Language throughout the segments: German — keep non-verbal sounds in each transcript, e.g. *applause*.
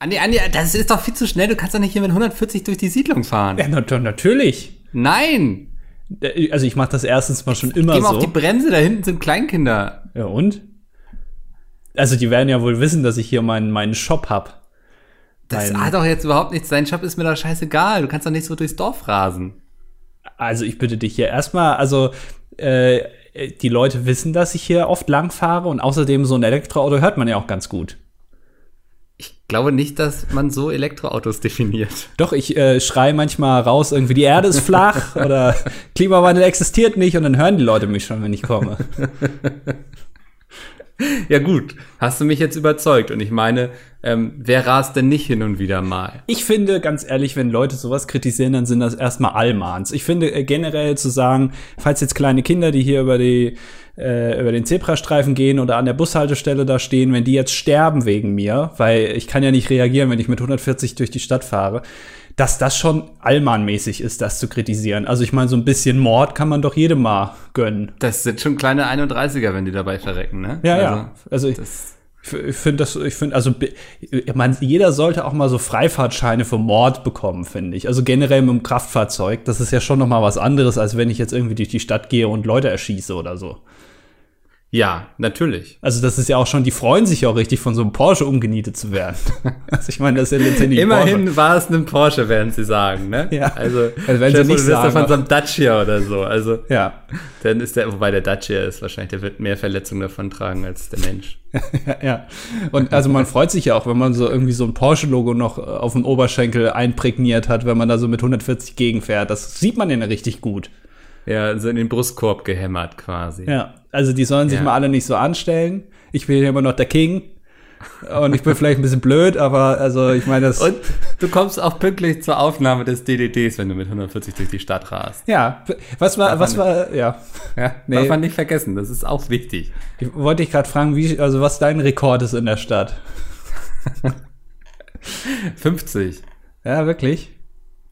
Andi, Andi, das ist doch viel zu schnell. Du kannst doch nicht hier mit 140 durch die Siedlung fahren. Ja, na, natürlich. Nein. Also ich mache das erstens mal schon immer Geh mal so. auf die Bremse, da hinten sind Kleinkinder. Ja, und? Also die werden ja wohl wissen, dass ich hier meinen, meinen Shop hab. Das Mein- hat doch jetzt überhaupt nichts. Dein Job ist mir doch scheißegal. Du kannst doch nicht so durchs Dorf rasen. Also ich bitte dich hier erstmal, also äh, die Leute wissen, dass ich hier oft lang fahre und außerdem so ein Elektroauto hört man ja auch ganz gut. Ich glaube nicht, dass man so Elektroautos definiert. Doch, ich äh, schreie manchmal raus, irgendwie die Erde ist flach *laughs* oder Klimawandel existiert nicht und dann hören die Leute mich schon, wenn ich komme. Ja gut, hast du mich jetzt überzeugt. Und ich meine, ähm, wer rast denn nicht hin und wieder mal? Ich finde, ganz ehrlich, wenn Leute sowas kritisieren, dann sind das erstmal Allmahns. Ich finde äh, generell zu sagen, falls jetzt kleine Kinder, die hier über die äh, über den Zebrastreifen gehen oder an der Bushaltestelle da stehen, wenn die jetzt sterben wegen mir, weil ich kann ja nicht reagieren, wenn ich mit 140 durch die Stadt fahre, dass das schon allmannmäßig ist, das zu kritisieren. Also ich meine, so ein bisschen Mord kann man doch jedem mal gönnen. Das sind schon kleine 31er, wenn die dabei verrecken, ne? Ja, also, ja. Also ich, Das, ich finde das, ich finde, also ich meine, jeder sollte auch mal so Freifahrtscheine für Mord bekommen, finde ich. Also generell mit dem Kraftfahrzeug, das ist ja schon noch mal was anderes, als wenn ich jetzt irgendwie durch die Stadt gehe und Leute erschieße oder so. Ja, natürlich. Also das ist ja auch schon, die freuen sich ja auch richtig, von so einem Porsche umgenietet zu werden. *laughs* also ich meine, das ist ja letztendlich Immerhin war es ein Porsche, werden sie sagen, ne? Ja. Also, Also wenn sie nicht sagen, von so einem Dacia oder so. Also, Porsche. Ja, dann ist der, wobei der Dacia ist wahrscheinlich, der wird mehr Verletzungen davon tragen als der Mensch. *laughs* ja, ja. Und also man freut sich ja auch, wenn man so irgendwie so ein Porsche-Logo noch äh, auf dem Oberschenkel einprägniert hat, wenn man da so mit 140 gegenfährt. Das sieht man ja richtig gut. Ja, so in den Brustkorb gehämmert quasi. Ja, also die sollen sich Ja. mal alle nicht so anstellen. Ich bin ja immer noch der King. Und ich bin *laughs* vielleicht ein bisschen blöd, aber also ich meine das. Und du kommst auch pünktlich zur Aufnahme des DDDs, wenn du mit 140 durch die Stadt rast. ja, was war, was war, ja. Ja, Nee. darf man nicht vergessen, das ist auch wichtig. Ich wollte dich gerade fragen, wie, also was dein Rekord ist in der Stadt. *laughs* 50. Ja, wirklich?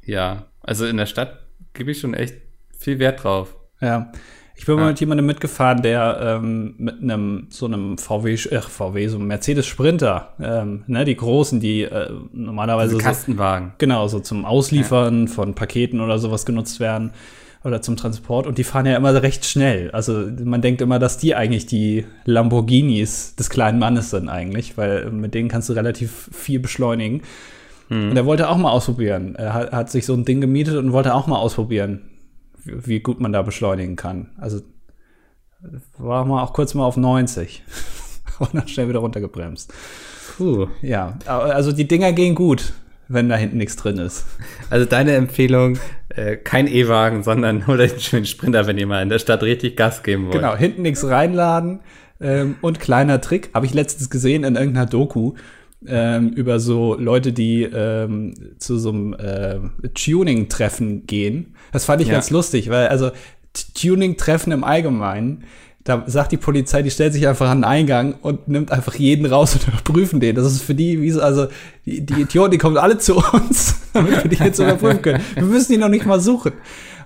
Ja, also in der Stadt gebe ich schon echt viel Wert drauf. Ja. Ich bin mal Ja. mit jemandem mitgefahren, der ähm, mit einem so einem VW, äh, VW, so einem Mercedes Sprinter, ähm, ne, die großen, die äh, normalerweise so, Kastenwagen. Genau, so zum Ausliefern von Paketen oder sowas genutzt werden oder zum Transport. Und die fahren ja immer recht schnell. Also man denkt immer, dass die eigentlich die Lamborghinis des kleinen Mannes sind eigentlich, weil mit denen kannst du relativ viel beschleunigen. Und er wollte auch mal ausprobieren. Er hat, hat sich so ein Ding gemietet und wollte auch mal ausprobieren, wie, gut man da beschleunigen kann. Also war mal auch kurz mal auf 90 *laughs* und dann schnell wieder runtergebremst. Puh. Ja, also die Dinger gehen gut, wenn da hinten nichts drin ist. Also deine Empfehlung, äh, kein E-Wagen, sondern holt euch einen schönen Sprinter, wenn ihr mal in der Stadt richtig Gas geben wollt. Genau, hinten nichts reinladen. Ähm, und kleiner Trick, habe ich letztens gesehen in irgendeiner Doku ähm, über so Leute, die ähm, zu so einem äh, Tuning-Treffen gehen. Das fand ich Ja. ganz lustig, weil also Tuning-Treffen im Allgemeinen, da sagt die Polizei, die stellt sich einfach an den Eingang und nimmt einfach jeden raus und *laughs* überprüfen den. Das ist für die wie so, also die, die Idioten, die kommen alle zu uns, *laughs* damit wir die jetzt überprüfen können. Wir müssen die noch nicht mal suchen.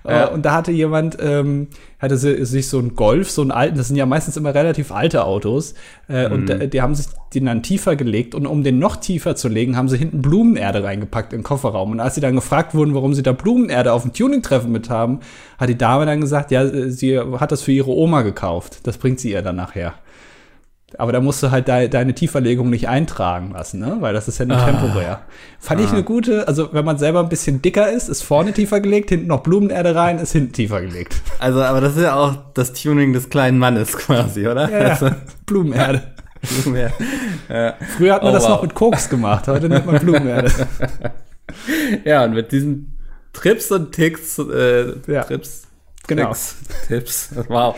Ja. Äh, Und da hatte jemand, ähm, hatte si- sich so ein Golf, so einen alten, das sind ja meistens immer relativ alte Autos, äh, und äh, die haben sich den dann tiefer gelegt und um den noch tiefer zu legen, haben sie hinten Blumenerde reingepackt in den Kofferraum. Und als sie dann gefragt wurden, warum sie da Blumenerde auf dem Tuning-Treffen mit haben, hat die Dame dann gesagt, ja, sie hat das für ihre Oma gekauft. Das bringt sie ihr dann nachher. Aber da musst du halt de deine Tieferlegung nicht eintragen lassen, ne? Weil das ist ja nur temporär. Fand ich eine gute, also wenn man selber ein bisschen dicker ist, ist vorne tiefer gelegt, hinten noch Blumenerde rein, ist hinten tiefer gelegt. Also, aber das ist ja auch das Tuning des kleinen Mannes *laughs* quasi, oder? Also, Blumenerde. *laughs* ja. ja. Früher hat man Oh, das wow. noch mit Koks gemacht, heute nennt man Blumenerde. *laughs* ja, und mit diesen Trips und Ticks, äh, Ja. Trips, Genau. *laughs* Tipps, wow.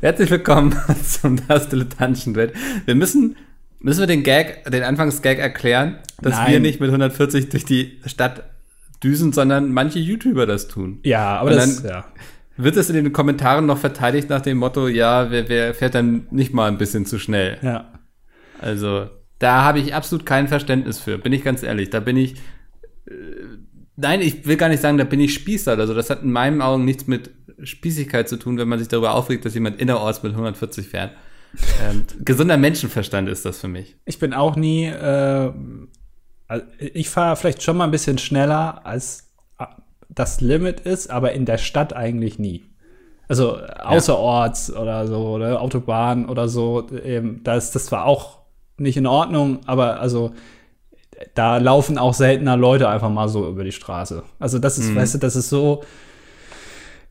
Herzlich willkommen *laughs* zum Das Dilettantensduett. Wir müssen, müssen wir den Gag, den Anfangsgag erklären, dass Nein. wir nicht mit 140 durch die Stadt düsen, sondern manche YouTuber das tun. Ja, aber das, dann- ja. Wird es in den Kommentaren noch verteidigt nach dem Motto, ja, wer, wer fährt dann nicht mal ein bisschen zu schnell? Ja. Also, da habe ich absolut kein Verständnis für, bin ich ganz ehrlich. Da bin ich. Äh, nein, ich will gar nicht sagen, da bin ich Spießer. Also, das hat in meinen Augen nichts mit Spießigkeit zu tun, wenn man sich darüber aufregt, dass jemand innerorts mit 140 fährt. Ähm, *laughs* gesunder Menschenverstand ist das für mich. Ich bin auch nie, äh, Also ich fahre vielleicht schon mal ein bisschen schneller, als das Limit ist, aber in der Stadt eigentlich nie. Also außerorts ja. oder so, oder Autobahn oder so, ähm, da ist das zwar auch nicht in Ordnung, aber also da laufen auch seltener Leute einfach mal so über die Straße. Also das ist, mhm. weißt du, das ist so,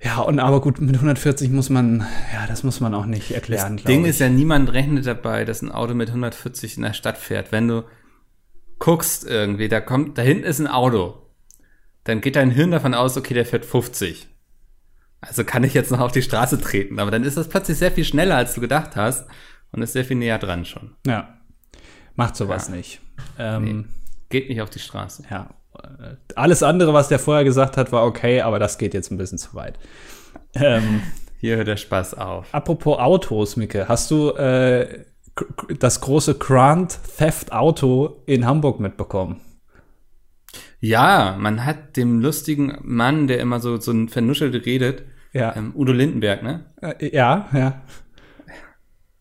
ja, und aber gut, mit 140 muss man, ja, das muss man auch nicht erklären. Das Ding ich. ist ja, niemand rechnet dabei, dass ein Auto mit 140 in der Stadt fährt. Wenn du guckst irgendwie, da kommt, da hinten ist ein Auto, dann geht dein Hirn davon aus, okay, der fährt 50. Also kann ich jetzt noch auf die Straße treten. Aber dann ist das plötzlich sehr viel schneller, als du gedacht hast und ist sehr viel näher dran schon. Ja. Macht sowas ja. nicht. Ähm, nee. Geht nicht auf die Straße. Ja, alles andere, was der vorher gesagt hat, war okay, aber das geht jetzt ein bisschen zu weit. Ähm, Hier hört der Spaß auf. Apropos Autos, Micke, hast du äh, das große Grand Theft Auto in Hamburg mitbekommen? Ja, man hat dem lustigen Mann, der immer so, so ein vernuschelt redet, ja. Ähm, Udo Lindenberg, ne? Äh, ja, ja.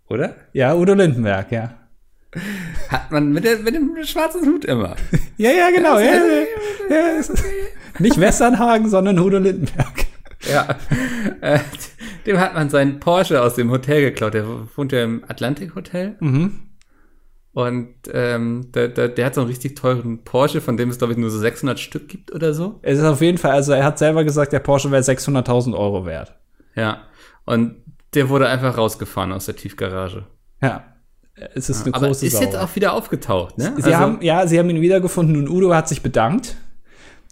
Oder? Ja, Udo Lindenberg, ja. Hat man mit, der, mit dem schwarzen Hut immer. ja, ja, genau. Ja, ja, Nicht Westernhagen, sondern Hudo Lindenberg. Ja. Äh, dem hat man seinen Porsche aus dem Hotel geklaut. Der wohnt ja im Atlantik Hotel. Mhm. Und ähm, der, der, der, hat so einen richtig teuren Porsche, von dem es, glaube ich, nur so 600 Stück gibt oder so. Es ist auf jeden Fall, also er hat selber gesagt, der Porsche wäre 600.000 Euro wert. Ja. Und der wurde einfach rausgefahren aus der Tiefgarage. Ja. Es ist eine Aber große ist Sauer. jetzt auch wieder aufgetaucht, ne? Sie also, haben, ja, sie haben ihn wiedergefunden und Udo hat sich bedankt.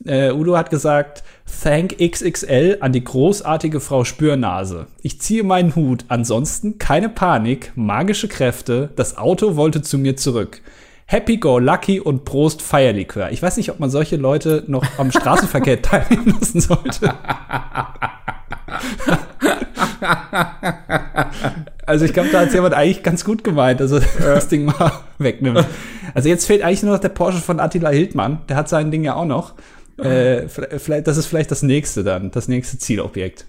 Äh, Udo hat gesagt, Thank XXL an die großartige Frau Spürnase. Ich ziehe meinen Hut, ansonsten keine Panik, magische Kräfte, das Auto wollte zu mir zurück. Happy Go Lucky und Prost Feierlikör. Ich weiß nicht, ob man solche Leute noch am Straßenverkehr *laughs* teilnehmen lassen sollte. *laughs* *laughs* also ich glaube, da hat jemand eigentlich ganz gut gemeint, also *laughs* das Ding mal wegnimmt. Also jetzt fehlt eigentlich nur noch der Porsche von Attila Hildmann. Der hat sein Ding ja auch noch. Äh, vielleicht, das ist vielleicht das nächste dann, das nächste Zielobjekt.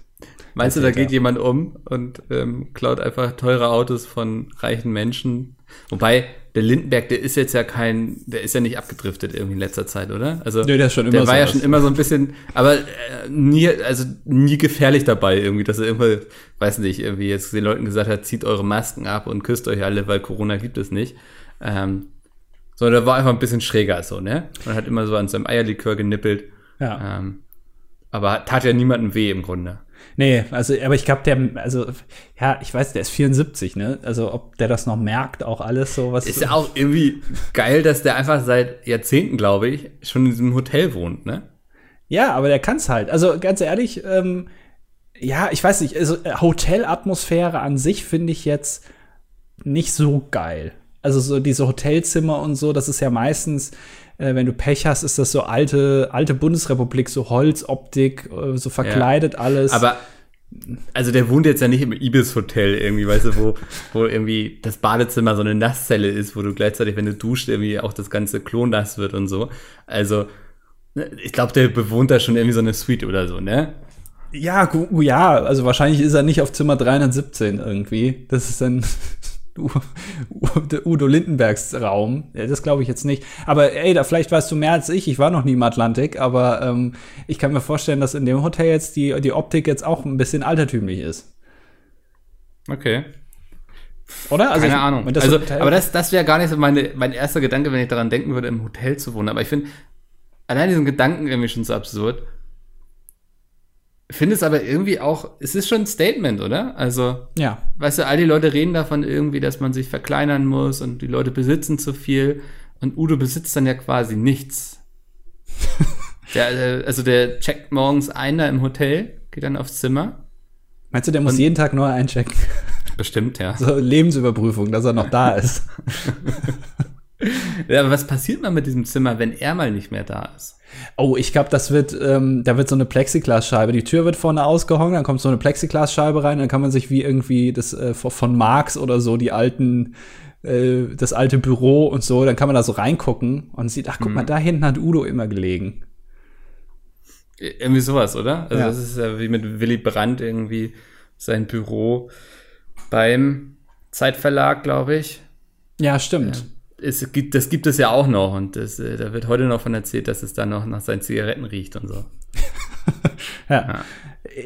Meinst du, da geht jemand um und ähm, klaut einfach teure Autos von reichen Menschen? Wobei, der Lindenberg, der ist jetzt ja kein, der ist ja nicht abgedriftet irgendwie in letzter Zeit, oder? Also, Nö, der ist schon immer Der war so ja schon immer so ein bisschen, aber äh, nie, also nie gefährlich dabei irgendwie, dass er immer, weiß nicht, irgendwie jetzt den Leuten gesagt hat, zieht eure Masken ab und küsst euch alle, weil Corona gibt es nicht. Ähm, sondern der war einfach ein bisschen schräger so, ne? Man hat immer so an seinem Eierlikör genippelt. Ja. Ähm, aber tat ja niemandem weh im Grunde. Nee, also, aber ich glaube, der, also, ja, ich weiß, der ist 74, ne? Also, ob der das noch merkt, auch alles so, was. Ist ja auch irgendwie geil, dass der einfach seit Jahrzehnten, glaube ich, schon in diesem Hotel wohnt, ne? Ja, aber der kann's halt. Also, ganz ehrlich, ähm, ja, ich weiß nicht, also Hotelatmosphäre an sich finde ich jetzt nicht so geil. Also so diese Hotelzimmer und so, das ist ja meistens, äh, wenn du Pech hast, ist das so alte, alte Bundesrepublik, so Holzoptik, äh, so verkleidet ja. alles. Aber also der wohnt jetzt ja nicht im Ibis-Hotel irgendwie, weißt du, wo, wo irgendwie das Badezimmer so eine Nasszelle ist, wo du gleichzeitig, wenn du duscht, irgendwie auch das ganze Klo nass wird und so. Also, ne, ich glaube, der bewohnt da schon irgendwie so eine Suite oder so, ne? Ja, ja, also wahrscheinlich ist er nicht auf Zimmer 317 irgendwie. Das ist dann Udo Lindenbergs Raum. Das glaube ich jetzt nicht. Aber ey, da vielleicht weißt du mehr als ich. Ich war noch nie im Atlantik, aber ähm, ich kann mir vorstellen, dass in dem Hotel jetzt die, die Optik jetzt auch ein bisschen altertümlich ist. Okay. Oder? Also Keine ich, Ahnung. Das also, aber das, das wäre gar nicht so meine, mein erster Gedanke, wenn ich daran denken würde, im Hotel zu wohnen. Aber ich finde allein diesen Gedanken irgendwie schon so absurd finde es aber irgendwie auch, es ist schon ein Statement, oder? Also, ja. Weißt du, all die Leute reden davon irgendwie, dass man sich verkleinern muss und die Leute besitzen zu viel und Udo besitzt dann ja quasi nichts. *laughs* der, äh, also der checkt morgens ein da im Hotel, geht dann aufs Zimmer. Meinst du, der muss jeden Tag neu einchecken? Bestimmt, ja. So Lebensüberprüfung, dass er noch da ist. *laughs* ja, aber was passiert mal mit diesem Zimmer, wenn er mal nicht mehr da ist? Oh, ich glaube, das wird, ähm, da wird so eine Plexiglasscheibe. Die Tür wird vorne ausgehangen, dann kommt so eine Plexiglasscheibe rein, dann kann man sich wie irgendwie das äh, von Marx oder so die alten, äh, das alte Büro und so, dann kann man da so reingucken und sieht, ach guck mhm. mal, da hinten hat Udo immer gelegen. Irgendwie sowas, oder? Also ja. das ist ja wie mit Willy Brandt irgendwie sein Büro beim Zeitverlag, glaube ich. Ja, stimmt. Es gibt, das gibt es ja auch noch und das, äh, da wird heute noch von erzählt, dass es dann noch nach seinen Zigaretten riecht und so. *laughs* ja. ja.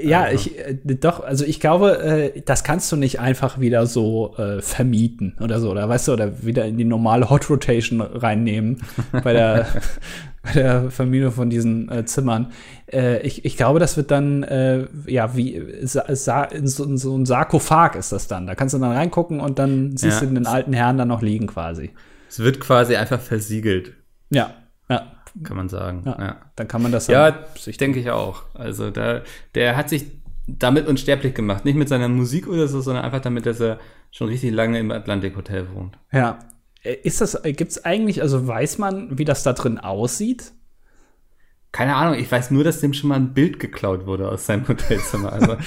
Ja, also. ich äh, doch, also ich glaube, äh, das kannst du nicht einfach wieder so äh, vermieten oder so, oder weißt du, oder wieder in die normale Hot Rotation reinnehmen bei der, *laughs* *laughs* bei der Familie von diesen äh, Zimmern. Äh, ich, ich glaube, das wird dann, ja, wie sa, sa, in, so, in, so, ein Sarkophag ist das dann. Da kannst du dann reingucken und dann siehst ja. du den alten Herrn dann noch liegen quasi. Es wird quasi einfach versiegelt. Ja, ja. Kann man sagen. Ja, ja. Dann kann man das Ja, ich denke ich auch. Also da, der hat sich damit unsterblich gemacht. Nicht mit seiner Musik oder so, sondern einfach damit, dass er schon richtig lange im Atlantik Hotel wohnt. Ja. Äh, ist das, äh, gibt's eigentlich, also weiß man, wie das da drin aussieht? Keine Ahnung, ich weiß nur, dass dem schon mal ein Bild geklaut wurde aus seinem *laughs* Hotelzimmer. Also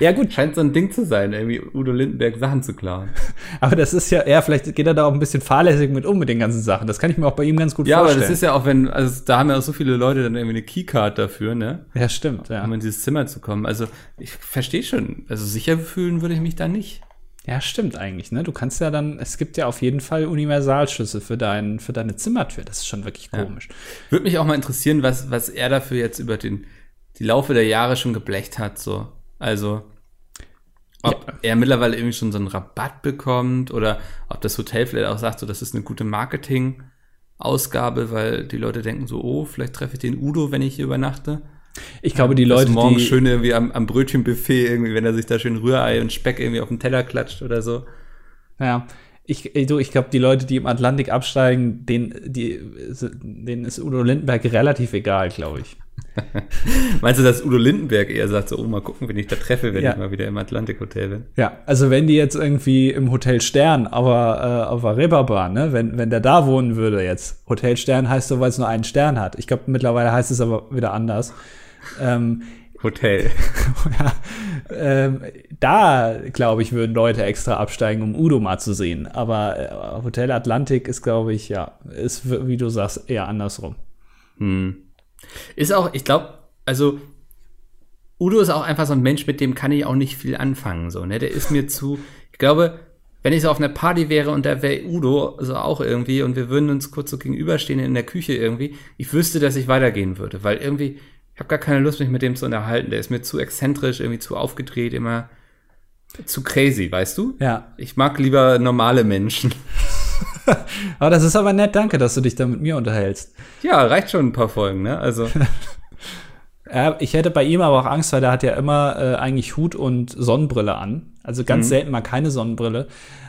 Ja, gut. Scheint so ein Ding zu sein, irgendwie Udo Lindenberg Sachen zu klauen. *laughs* Aber das ist ja, ja, vielleicht geht er da auch ein bisschen fahrlässig mit um mit den ganzen Sachen. Das kann ich mir auch bei ihm ganz gut ja, vorstellen. Ja, aber das ist ja auch, wenn, also da haben ja auch so viele Leute dann irgendwie eine Keycard dafür, ne? Ja, stimmt, ja. Um in dieses Zimmer zu kommen. Also ich verstehe schon, also sicher fühlen würde ich mich da nicht. Ja, stimmt eigentlich, ne? Du kannst ja dann, es gibt ja auf jeden Fall Universalschlüssel für, dein, für deine Zimmertür. Das ist schon wirklich komisch. Ja. Würde mich auch mal interessieren, was, was er dafür jetzt über den, die Laufe der Jahre schon geblecht hat, so. Also, ob ja. er mittlerweile irgendwie schon so einen Rabatt bekommt oder ob das Hotel vielleicht auch sagt, so, das ist eine gute Marketing-Ausgabe, weil die Leute denken so, oh, vielleicht treffe ich den Udo, wenn ich hier übernachte. Ich glaube, die Leute, morgen die schön irgendwie am, am Brötchenbuffet irgendwie, wenn er sich da schön Rührei und Speck irgendwie auf den Teller klatscht oder so. Ja, ich, du, ich glaube, die Leute, die im Atlantik absteigen, denen, die, denen ist Udo Lindenberg relativ egal, glaube ich. *laughs* Meinst du, dass Udo Lindenberg eher sagt, so, oh, mal gucken, wenn ich da treffe, wenn ja. ich mal wieder im Atlantik-Hotel bin? Ja, also wenn die jetzt irgendwie im Hotel Stern, aber äh, auf der Reeperbahn, ne, wenn, wenn der da wohnen würde jetzt. Hotel Stern heißt so, weil es nur einen Stern hat. Ich glaube, mittlerweile heißt es aber wieder anders. Ähm, Hotel. *laughs* ja, ähm, da, glaube ich, würden Leute extra absteigen, um Udo mal zu sehen. Aber äh, Hotel Atlantik ist, glaube ich, ja, ist, wie du sagst, eher andersrum. Hm. Ist auch, ich glaube, also Udo ist auch einfach so ein Mensch, mit dem kann ich auch nicht viel anfangen. So, ne? Der ist mir zu, ich glaube, wenn ich so auf einer Party wäre und da wäre Udo so auch irgendwie und wir würden uns kurz so gegenüberstehen in der Küche irgendwie, ich wüsste, dass ich weitergehen würde, weil irgendwie, ich habe gar keine Lust, mich mit dem zu unterhalten. Der ist mir zu exzentrisch, irgendwie zu aufgedreht, immer zu crazy, weißt du? Ja. Ich mag lieber normale Menschen. *laughs* aber das ist aber nett, danke, dass du dich da mit mir unterhältst. Ja, reicht schon ein paar Folgen, ne? Also. *laughs* ja, ich hätte bei ihm aber auch Angst, weil der hat ja immer äh, eigentlich Hut und Sonnenbrille an. Also ganz mhm. selten mal keine Sonnenbrille.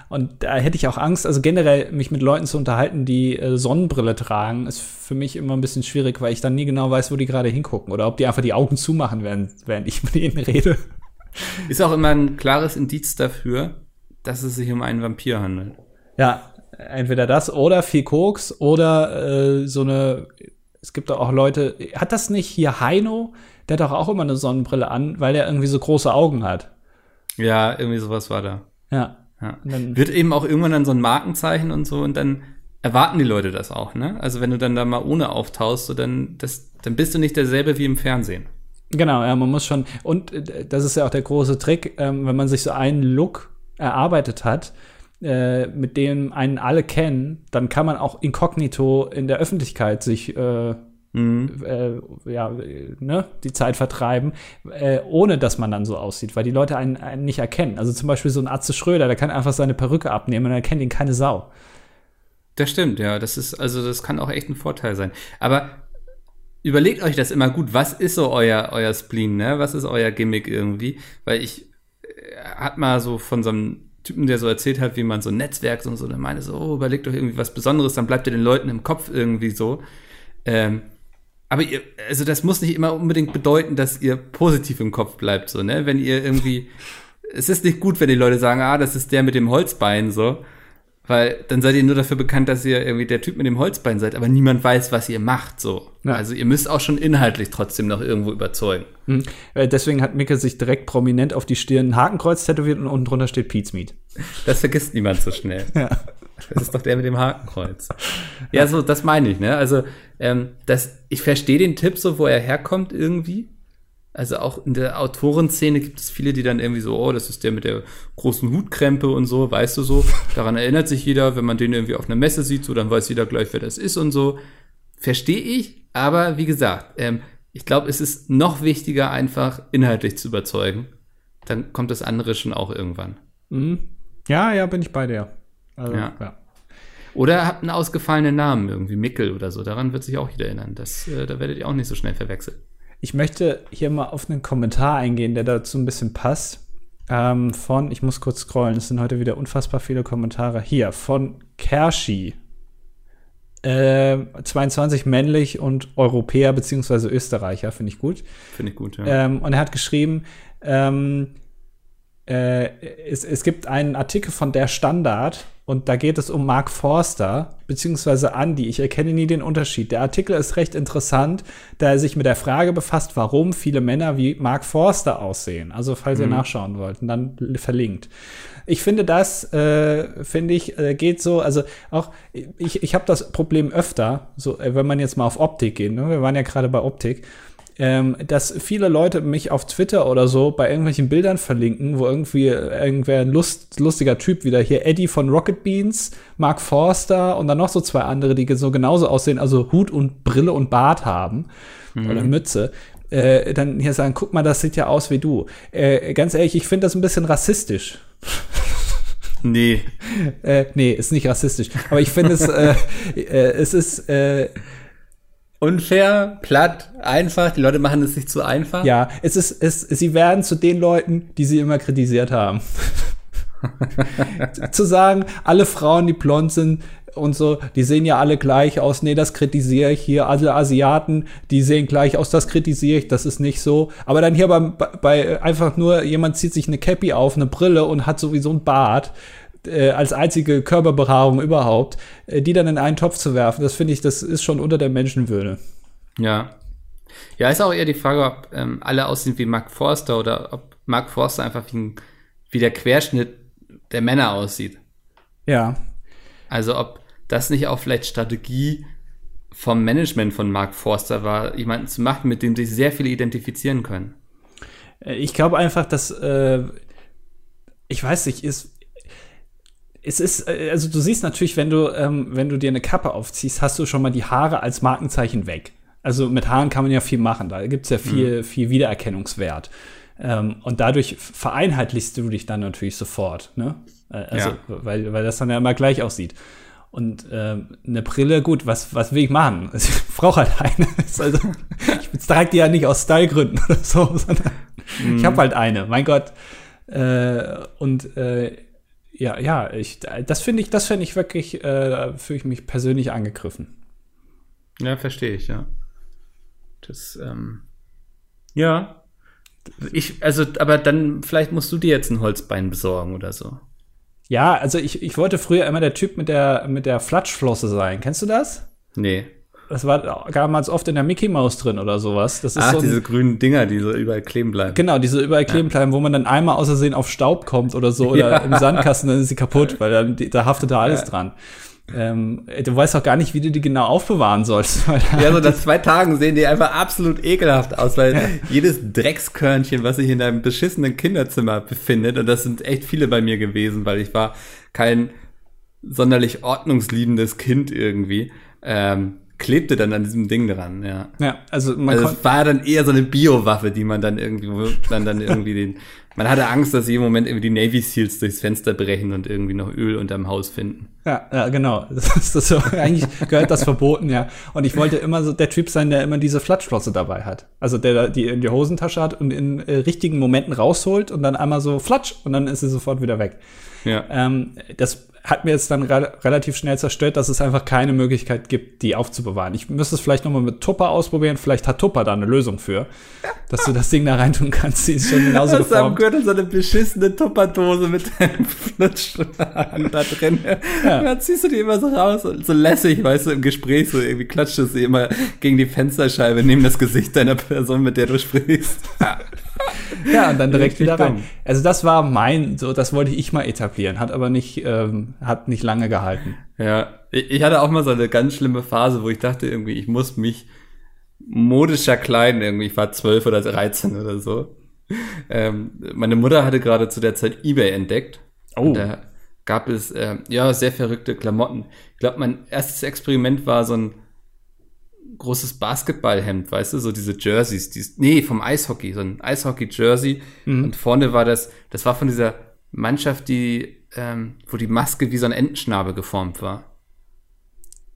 Und da hätte ich auch Angst, also generell mich mit Leuten zu unterhalten, die äh, Sonnenbrille tragen, ist für mich immer ein bisschen schwierig, weil ich dann nie genau weiß, wo die gerade hingucken oder ob die einfach die Augen zumachen, während, während ich mit ihnen rede. Ist auch immer ein klares Indiz dafür, dass es sich um einen Vampir handelt. Ja, entweder das oder viel Koks oder äh, so eine. Es gibt auch Leute. Hat das nicht hier Heino? Der hat doch auch immer eine Sonnenbrille an, weil er irgendwie so große Augen hat. Ja, irgendwie sowas war da. Ja. ja. Wird eben auch irgendwann dann so ein Markenzeichen und so und dann erwarten die Leute das auch, ne? Also wenn du dann da mal ohne auftauchst, so dann, das, dann bist du nicht derselbe wie im Fernsehen. Genau, ja, man muss schon, und äh, das ist ja auch der große Trick, ähm, wenn man sich so einen Look erarbeitet hat, äh, mit dem einen alle kennen, dann kann man auch inkognito in der Öffentlichkeit sich äh, mhm. äh, ja, ne, die Zeit vertreiben, äh, ohne dass man dann so aussieht, weil die Leute einen, einen nicht erkennen. Also zum Beispiel so ein Atze Schröder, der kann einfach seine Perücke abnehmen und dann kennt ihn keine Sau. Das stimmt, ja. Das ist, also das kann auch echt ein Vorteil sein. Aber überlegt euch das immer gut, was ist so euer, euer Spleen, ne? Was ist euer Gimmick irgendwie? Weil ich äh, hat mal so von so einem Typen, der so erzählt hat, wie man so netzwerkt und so, der meinte so, oh, überlegt euch irgendwie was Besonderes, dann bleibt ihr den Leuten im Kopf irgendwie so. Ähm, aber ihr, also das muss nicht immer unbedingt bedeuten, dass ihr positiv im Kopf bleibt, so, ne? Wenn ihr irgendwie, es ist nicht gut, wenn die Leute sagen, ah, das ist der mit dem Holzbein, so. Weil dann seid ihr nur dafür bekannt, dass ihr irgendwie der Typ mit dem Holzbein seid, aber niemand weiß, was ihr macht, so. Ja. Also ihr müsst auch schon inhaltlich trotzdem noch irgendwo überzeugen. Mhm. Deswegen hat Micke sich direkt prominent auf die Stirn ein Hakenkreuz tätowiert und unten drunter steht Pete's Meat. Das vergisst niemand so schnell. *laughs* ja. Das ist doch der mit dem Hakenkreuz. Ja, so, das meine ich, ne? Also, ähm, das, ich verstehe den Tipp so, wo er herkommt irgendwie. Also auch in der Autorenszene gibt es viele, die dann irgendwie so, oh, das ist der mit der großen Hutkrempe und so, weißt du so. *laughs* Daran erinnert sich jeder, wenn man den irgendwie auf einer Messe sieht, so, dann weiß jeder gleich, wer das ist und so. Verstehe ich, aber wie gesagt, ähm, ich glaube, es ist noch wichtiger, einfach inhaltlich zu überzeugen. Dann kommt das andere schon auch irgendwann. Mhm. Ja, ja, bin ich bei dir. Also, ja. ja. Oder habt einen ausgefallenen Namen, irgendwie Mickel oder so. Daran wird sich auch jeder erinnern. Das, äh, da werdet ihr auch nicht so schnell verwechseln. Ich möchte hier mal auf einen Kommentar eingehen, der dazu ein bisschen passt. Ähm, von, ich muss kurz scrollen, es sind heute wieder unfassbar viele Kommentare. Hier, von Kershi. Äh, 22 männlich und Europäer beziehungsweise Österreicher, finde ich gut. Finde ich gut, ja. Ähm, und er hat geschrieben, ähm, äh, es, es gibt einen Artikel von der Standard und da geht es um Mark Forster beziehungsweise Andy. Ich erkenne nie den Unterschied. Der Artikel ist recht interessant, da er sich mit der Frage befasst, warum viele Männer wie Mark Forster aussehen. Also falls mhm. ihr nachschauen wollt, dann verlinkt. Ich finde das, äh, finde ich, äh, geht so, also auch, ich, ich habe das Problem öfter, so, äh, wenn man jetzt mal auf Optik geht, ne? wir waren ja gerade bei Optik, ähm, dass viele Leute mich auf Twitter oder so bei irgendwelchen Bildern verlinken, wo irgendwie irgendwer ein Lust, lustiger Typ wieder hier, Eddie von Rocket Beans, Mark Forster und dann noch so zwei andere, die so genauso aussehen, also Hut und Brille und Bart haben mhm. oder Mütze. Äh, dann hier sagen, guck mal, das sieht ja aus wie du. Äh, ganz ehrlich, ich finde das ein bisschen rassistisch. *laughs* Nee. äh, nee, ist nicht rassistisch. Aber ich finde es, äh, *laughs* äh, es ist, äh, unfair, platt, einfach. Die Leute machen es sich zu einfach. Ja, es ist, es, sie werden zu den Leuten, die sie immer kritisiert haben. *laughs* zu sagen, alle Frauen, die blond sind und so, die sehen ja alle gleich aus. Nee, das kritisiere ich hier. Alle Asiaten, die sehen gleich aus, das kritisiere ich. Das ist nicht so. Aber dann hier bei, bei einfach nur, jemand zieht sich eine Cappy auf, eine Brille und hat sowieso ein Bart äh, als einzige Körperbehaarung überhaupt, äh, die dann in einen Topf zu werfen, das finde ich, das ist schon unter der Menschenwürde. Ja. Ja, ist auch eher die Frage, ob ähm, alle aussehen wie Mark Forster oder ob Mark Forster einfach wie, ein, wie der Querschnitt der Männer aussieht. Ja. Also ob das nicht auch vielleicht Strategie vom Management von Mark Forster war, jemanden zu machen, mit dem sich sehr viele identifizieren können. Äh, ich glaube einfach, dass äh, ich weiß nicht, ist es ist, äh, also du siehst natürlich, wenn du, ähm, wenn du dir eine Kappe aufziehst, hast du schon mal die Haare als Markenzeichen weg. Also mit Haaren kann man ja viel machen, da gibt es ja viel, mhm. viel Wiedererkennungswert. Ähm, und dadurch vereinheitlichst du dich dann natürlich sofort, ne? Äh, also, ja. weil, weil das dann ja immer gleich aussieht. Und ähm, eine Brille, gut, was, was will ich machen? Also, *laughs* ich brauche halt eine. *laughs* Also, ich trage die ja nicht aus Stylegründen *laughs* oder so, sondern mm. ich habe halt eine, mein Gott. Äh, und äh, ja, ja, ich, das finde ich, das finde ich wirklich, äh, fühle ich mich persönlich angegriffen. Ja, verstehe ich, ja. Das, ähm, ja. Ich, also, aber dann, vielleicht musst du dir jetzt ein Holzbein besorgen oder so. Ja, also ich, ich wollte früher immer der Typ mit der, mit der Flatschflosse sein. Kennst du das? Nee. Das war damals oft in der Mickey Mouse drin oder sowas. Das ist Ach, so ein, diese grünen Dinger, die so überall kleben bleiben. Genau, diese überall kleben bleiben, wo man dann einmal außersehen auf Staub kommt oder so oder *laughs* ja. im Sandkasten, dann ist sie kaputt, weil dann, da haftet da alles ja. dran. Ähm, du weißt auch gar nicht, wie du die genau aufbewahren sollst. ja, so *laughs* nach zwei Tagen sehen die einfach absolut ekelhaft aus, weil ja. jedes Dreckskörnchen, was sich in deinem beschissenen Kinderzimmer befindet, und das sind echt viele bei mir gewesen, weil ich war kein sonderlich ordnungsliebendes Kind irgendwie, ähm, klebte dann an diesem Ding dran, ja. Ja, also man also es war dann eher so eine Biowaffe, die man dann irgendwie, dann dann irgendwie den, man hatte Angst, dass jeden Moment irgendwie die Navy Seals durchs Fenster brechen und irgendwie noch Öl unterm Haus finden. Ja, ja genau. *laughs* Das ist, das so, eigentlich gehört das verboten, ja. Und ich wollte immer so der Typ sein, der immer diese Flatschflosse dabei hat. Also der die in die Hosentasche hat und in äh, richtigen Momenten rausholt und dann einmal so flatsch und dann ist sie sofort wieder weg. Ja. Ähm, das hat mir jetzt dann re relativ schnell zerstört, dass es einfach keine Möglichkeit gibt, die aufzubewahren. Ich müsste es vielleicht nochmal mit Tupper ausprobieren. Vielleicht hat Tupper da eine Lösung für, dass du das Ding da reintun kannst. Die ist schon genauso Hast geformt. Hast so eine beschissene Tupperdose mit deinem Flutsch da drin. Ja. dann ziehst du die immer so raus, so lässig, weißt du, im Gespräch so irgendwie klatscht du sie immer gegen die Fensterscheibe neben das Gesicht deiner Person, mit der du sprichst. *laughs* *laughs* Ja. und dann direkt wieder rein. Also das war mein, so das wollte ich mal etablieren, hat aber nicht, ähm, hat nicht lange gehalten. Ja, ich hatte auch mal so eine ganz schlimme Phase, wo ich dachte irgendwie, ich muss mich modischer Klein irgendwie. Ich war zwölf oder dreizehn oder so. Ähm, meine Mutter hatte gerade zu der Zeit eBay entdeckt. Oh. Und da gab es äh, ja sehr verrückte Klamotten. Ich glaube, mein erstes Experiment war so ein großes Basketballhemd, weißt du, so diese Jerseys, die, nee, vom Eishockey, so ein Eishockey-Jersey. Und vorne war das, das war von dieser Mannschaft, die, ähm, wo die Maske wie so ein Entenschnabel geformt war.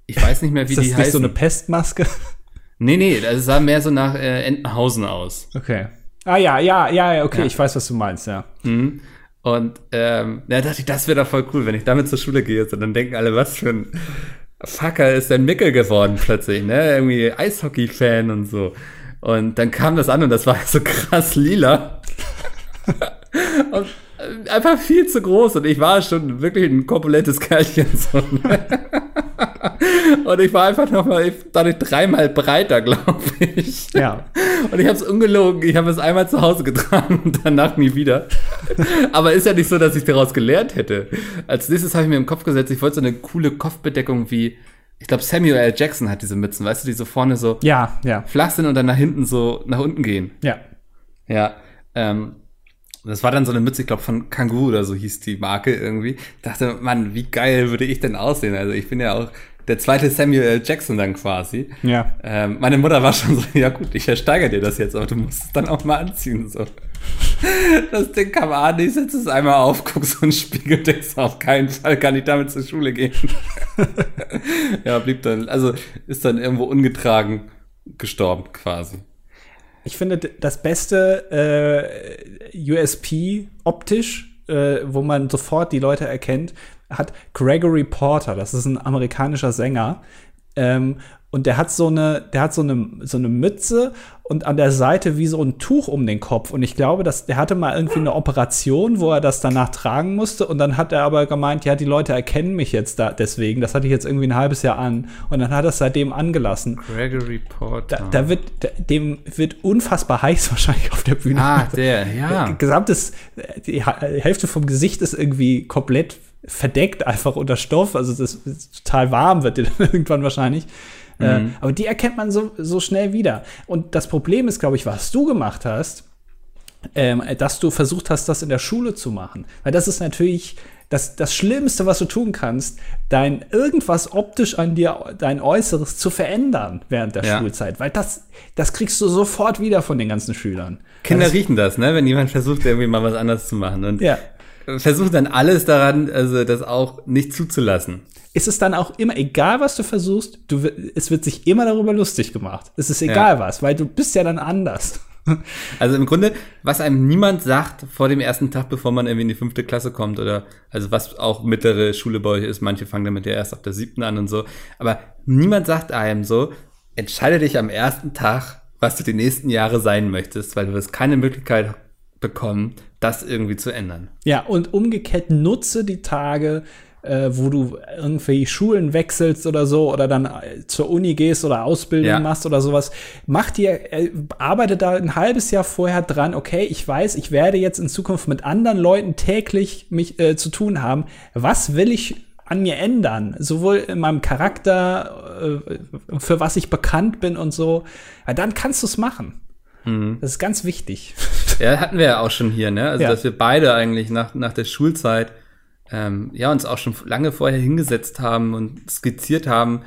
Ich weiß nicht mehr, wie Ist das die nicht heißen. so eine Pestmaske? *laughs* nee, nee, das sah mehr so nach äh, Entenhausen aus. Okay. Ah ja, ja, ja, ja, okay, Ja. ich weiß, was du meinst, ja. Mhm. Und ähm, da dachte ich, das wäre doch voll cool, wenn ich damit zur Schule gehe. Und dann denken alle, was für ein Fucker ist denn Mickel geworden plötzlich, ne? Irgendwie Eishockey-Fan und so. Und dann kam das an und das war so krass lila. *laughs* und äh, einfach viel zu groß. Und ich war schon wirklich ein korpulentes Kerlchen. So, ne? Und ich war einfach nochmal, dadurch dreimal breiter, glaube ich. Ja. Und ich habe es ungelogen. Ich habe es einmal zu Hause getragen und danach nie wieder. Aber ist ja nicht so, dass ich daraus gelernt hätte. Als nächstes habe ich mir im Kopf gesetzt, ich wollte so eine coole Kopfbedeckung wie, ich glaube, Samuel L. Jackson hat diese Mützen, weißt du, die so vorne so Ja, ja, flach sind und dann nach hinten so nach unten gehen. ja. Ja. Ähm, das war dann so eine Mütze, ich glaube, von Kangoo oder so hieß die Marke irgendwie. Ich dachte, Mann, wie geil würde ich denn aussehen? Also ich bin ja auch der zweite Samuel L. Jackson dann quasi. Ja. Ähm, meine Mutter war schon so, ja gut, ich ersteigere dir das jetzt, aber du musst es dann auch mal anziehen. So. Das Ding kam an, ich setze es einmal auf, guck so einen Spiegel, denkst auf keinen Fall kann ich damit zur Schule gehen. *laughs* ja, blieb dann, also ist dann irgendwo ungetragen gestorben quasi. Ich finde, das beste äh, USP optisch, äh, wo man sofort die Leute erkennt, hat Gregory Porter. Das ist ein amerikanischer Sänger. Ähm, und der hat so eine, der hat so eine, so eine Mütze und an der Seite wie so ein Tuch um den Kopf. Und ich glaube, dass der hatte mal irgendwie eine Operation, wo er das danach tragen musste. Und dann hat er aber gemeint, ja, die Leute erkennen mich jetzt da deswegen. Das hatte ich jetzt irgendwie ein halbes Jahr an. Und dann hat er es seitdem angelassen. Gregory Porter. Da, da wird, da, dem wird unfassbar heiß *laughs* wahrscheinlich auf der Bühne. ah, der, ja. Gesamtes, die Hälfte vom Gesicht ist irgendwie komplett verdeckt, einfach unter Stoff. Also das ist total warm wird dir *laughs* dann irgendwann wahrscheinlich. Äh, aber die erkennt man so, so schnell wieder. Und das Problem ist, glaube ich, was du gemacht hast, ähm, dass du versucht hast, das in der Schule zu machen. Weil das ist natürlich das, das Schlimmste, was du tun kannst, dein irgendwas optisch an dir, dein Äußeres zu verändern während der Ja. Schulzeit. Weil das, das kriegst du sofort wieder von den ganzen Schülern. Kinder Das- riechen das, ne, wenn jemand versucht, irgendwie mal was anderes zu machen. Und Ja. Versucht dann alles daran, also das auch nicht zuzulassen. ist es dann auch immer, egal was du versuchst, du, es wird sich immer darüber lustig gemacht. Es ist egal was, weil du bist ja dann anders. *laughs* Also im Grunde, was einem niemand sagt vor dem ersten Tag, bevor man irgendwie in die fünfte Klasse kommt oder also was auch mittlere Schule bei euch ist, manche fangen damit ja erst ab der siebten an und so. Aber niemand sagt einem so, entscheide dich am ersten Tag, was du die nächsten Jahre sein möchtest, weil du wirst keine Möglichkeit bekommen, das irgendwie zu ändern. Ja, und umgekehrt nutze die Tage, äh, wo du irgendwie Schulen wechselst oder so oder dann äh, zur Uni gehst oder Ausbildung Ja. machst oder sowas. Mach dir, äh, arbeite da ein halbes Jahr vorher dran, okay, ich weiß, ich werde jetzt in Zukunft mit anderen Leuten täglich mich äh, zu tun haben. Was will ich an mir ändern? Sowohl in meinem Charakter, äh, für was ich bekannt bin und so. Ja, dann kannst du es machen. Das ist ganz wichtig. Ja, hatten wir ja auch schon hier, ne? Also, Ja. dass wir beide eigentlich nach, nach der Schulzeit ähm, ja, uns auch schon lange vorher hingesetzt haben und skizziert haben,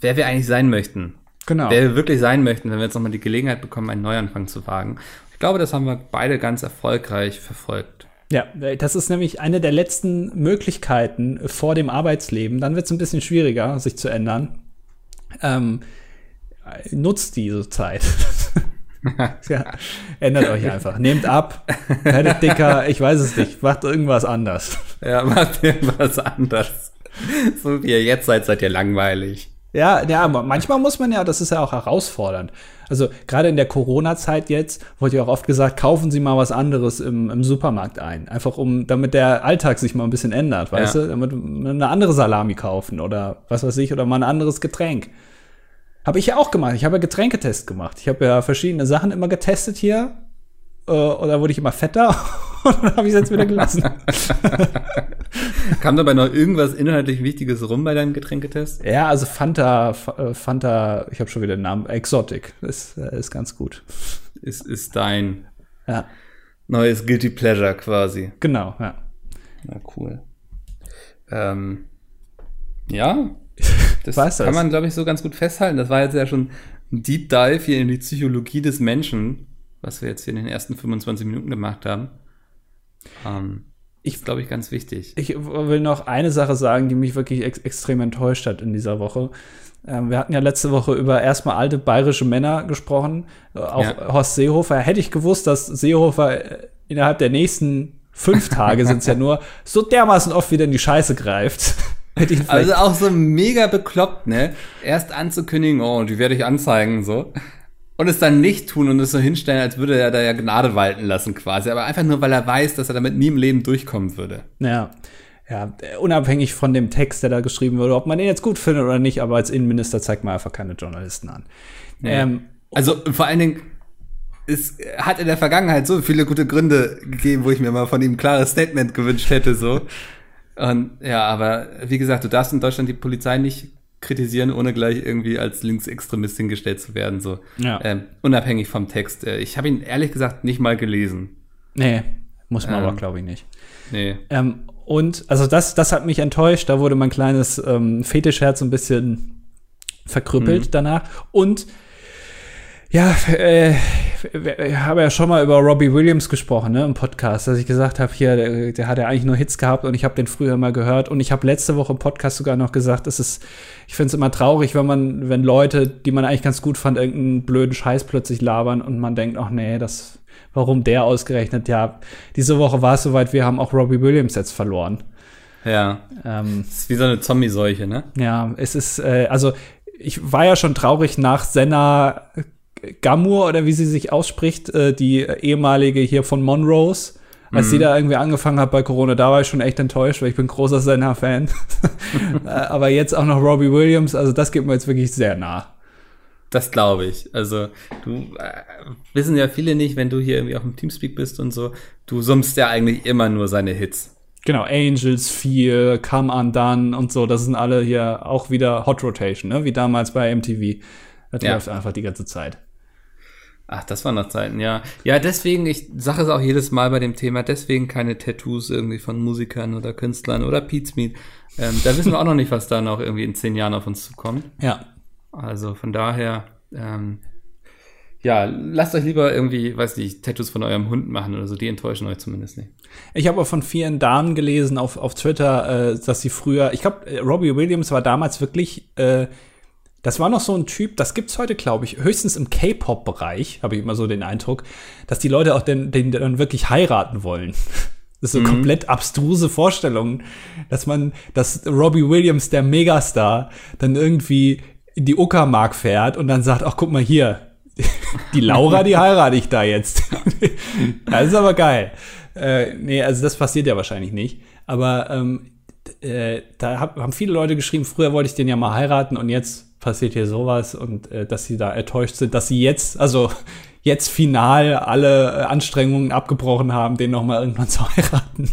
wer wir eigentlich sein möchten. Genau. Wer wir wirklich sein möchten, wenn wir jetzt nochmal die Gelegenheit bekommen, einen Neuanfang zu wagen. Ich glaube, das haben wir beide ganz erfolgreich verfolgt. Ja, das ist nämlich eine der letzten Möglichkeiten vor dem Arbeitsleben. Dann wird es ein bisschen schwieriger, sich zu ändern. Ähm, nutzt diese Zeit. *laughs* *laughs* ja, ändert euch einfach. Nehmt ab, werdet dicker, ich weiß es nicht, macht irgendwas anders. Ja, macht irgendwas anders. So wie ihr jetzt seid, seid ihr langweilig. Ja, ja, aber manchmal muss man ja, das ist ja auch herausfordernd. Also gerade in der Corona-Zeit jetzt wurde ja auch oft gesagt, kaufen Sie mal was anderes im, im Supermarkt ein. Einfach um, damit der Alltag sich mal ein bisschen ändert, weißt Ja. du? Damit eine andere Salami kaufen oder was weiß ich, oder mal ein anderes Getränk. Habe ich ja auch gemacht. Ich habe ja Getränketest gemacht. Ich habe ja verschiedene Sachen immer getestet hier. Äh, oder wurde ich immer fetter *laughs* Und dann habe ich es jetzt wieder gelassen. Kam dabei noch irgendwas inhaltlich Wichtiges rum bei deinem Getränketest? Ja, also Fanta, äh, Fanta, ich habe schon wieder den Namen, Exotic, ist, äh, ist ganz gut. Ist, ist dein Ja, neues Guilty Pleasure quasi. genau, ja. Na cool. Ähm, ja, das kann das? man, glaube ich, so ganz gut festhalten. Das war jetzt ja schon ein Deep Dive hier in die Psychologie des Menschen, was wir jetzt hier in den ersten 25 Minuten gemacht haben. Ähm, Ich- glaube ich, ganz wichtig. Ich will noch eine Sache sagen, die mich wirklich ex extrem enttäuscht hat in dieser Woche. Ähm, wir hatten ja letzte Woche über erstmal alte bayerische Männer gesprochen, äh, auch Ja. Horst Seehofer. Hätte ich gewusst, dass Seehofer äh, innerhalb der nächsten fünf Tage sind es ja nur, so dermaßen oft wieder in die Scheiße greift. Also auch so mega bekloppt, ne? Erst anzukündigen, oh, die werde ich anzeigen, so. Und es dann nicht tun und es so hinstellen, als würde er da ja Gnade walten lassen, quasi. Aber einfach nur, weil er weiß, dass er damit nie im Leben durchkommen würde. Ja, ja, äh, unabhängig von dem Text, der da geschrieben wurde, ob man den jetzt gut findet oder nicht, aber als Innenminister zeigt man einfach keine Journalisten an. Ähm, Also vor allen Dingen, es hat in der Vergangenheit so viele gute Gründe gegeben, wo ich mir mal von ihm ein klares Statement gewünscht hätte, so. Und ja, aber wie gesagt, du darfst in Deutschland die Polizei nicht kritisieren, ohne gleich irgendwie als Linksextremist hingestellt zu werden, so. Ja. Ähm, unabhängig vom Text. Äh, Ich habe ihn ehrlich gesagt nicht mal gelesen. nee, muss man Ähm. aber, glaube ich, nicht. Nee. Ähm, und also das, das hat mich enttäuscht. Da wurde mein kleines ähm, Fetischherz ein bisschen verkrüppelt danach. Und ja, äh, ich habe ja schon mal über Robbie Williams gesprochen, ne, im Podcast, dass ich gesagt habe, hier, der, der hat ja eigentlich nur Hits gehabt und ich habe den früher mal gehört und ich habe letzte Woche im Podcast sogar noch gesagt, es ist, ich finde es immer traurig, wenn man, wenn Leute, die man eigentlich ganz gut fand, irgendeinen blöden Scheiß plötzlich labern und man denkt, ach nee, das, warum der ausgerechnet? Ja, diese Woche war es soweit, wir haben auch Robbie Williams jetzt verloren. Ja. Ähm, ist wie so eine Zombie-Seuche, ne? ja, es ist, äh, also ich war ja schon traurig nach Senna Gamur oder wie sie sich ausspricht, äh, die ehemalige hier von Monrose. Als sie da irgendwie angefangen hat bei Corona, da war ich schon echt enttäuscht, weil ich bin großer Senna-Fan. *laughs* Äh, Aber jetzt auch noch Robbie Williams, also das geht mir jetzt wirklich sehr nah. Das glaube ich. Also, du äh, wissen ja viele nicht, wenn du hier irgendwie auf dem Teamspeak bist und so, du summst ja eigentlich immer nur seine Hits. Genau, Angels, Feel, Come Undone und so, das sind alle hier auch wieder Hot Rotation, ne? wie damals bei MTV. Das Ja. läuft einfach die ganze Zeit. Ach, das waren noch Zeiten, ja. Ja, deswegen, ich sage es auch jedes Mal bei dem Thema, deswegen keine Tattoos irgendwie von Musikern oder Künstlern oder Pizmeet. Ähm, da wissen wir auch noch nicht, was da noch irgendwie in zehn Jahren auf uns zukommt. Ja, Also von daher, ähm, ja, lasst euch lieber irgendwie, weiß nicht, Tattoos von eurem Hund machen oder so, die enttäuschen euch zumindest nicht. Ich habe auch von vielen Damen gelesen auf, auf Twitter, äh, dass sie früher, ich glaube, Robbie Williams war damals wirklich, äh, das war noch so ein Typ, das gibt's heute, glaube ich, höchstens im K-Pop-Bereich, habe ich immer so den Eindruck, dass die Leute auch den, den dann wirklich heiraten wollen. *laughs* Das ist so komplett abstruse Vorstellungen, dass man, dass Robbie Williams, der Megastar, dann irgendwie in die Uckermark fährt und dann sagt, ach guck mal hier, *laughs* die Laura, die heirate ich da jetzt. *laughs* das ist aber geil. Äh, nee, also das passiert ja wahrscheinlich nicht. Aber ähm, äh, da hab, haben viele Leute geschrieben, früher wollte ich den ja mal heiraten und jetzt passiert hier sowas und äh, dass sie da enttäuscht sind, dass sie jetzt, also jetzt final alle äh, Anstrengungen abgebrochen haben, den noch mal irgendwann zu heiraten.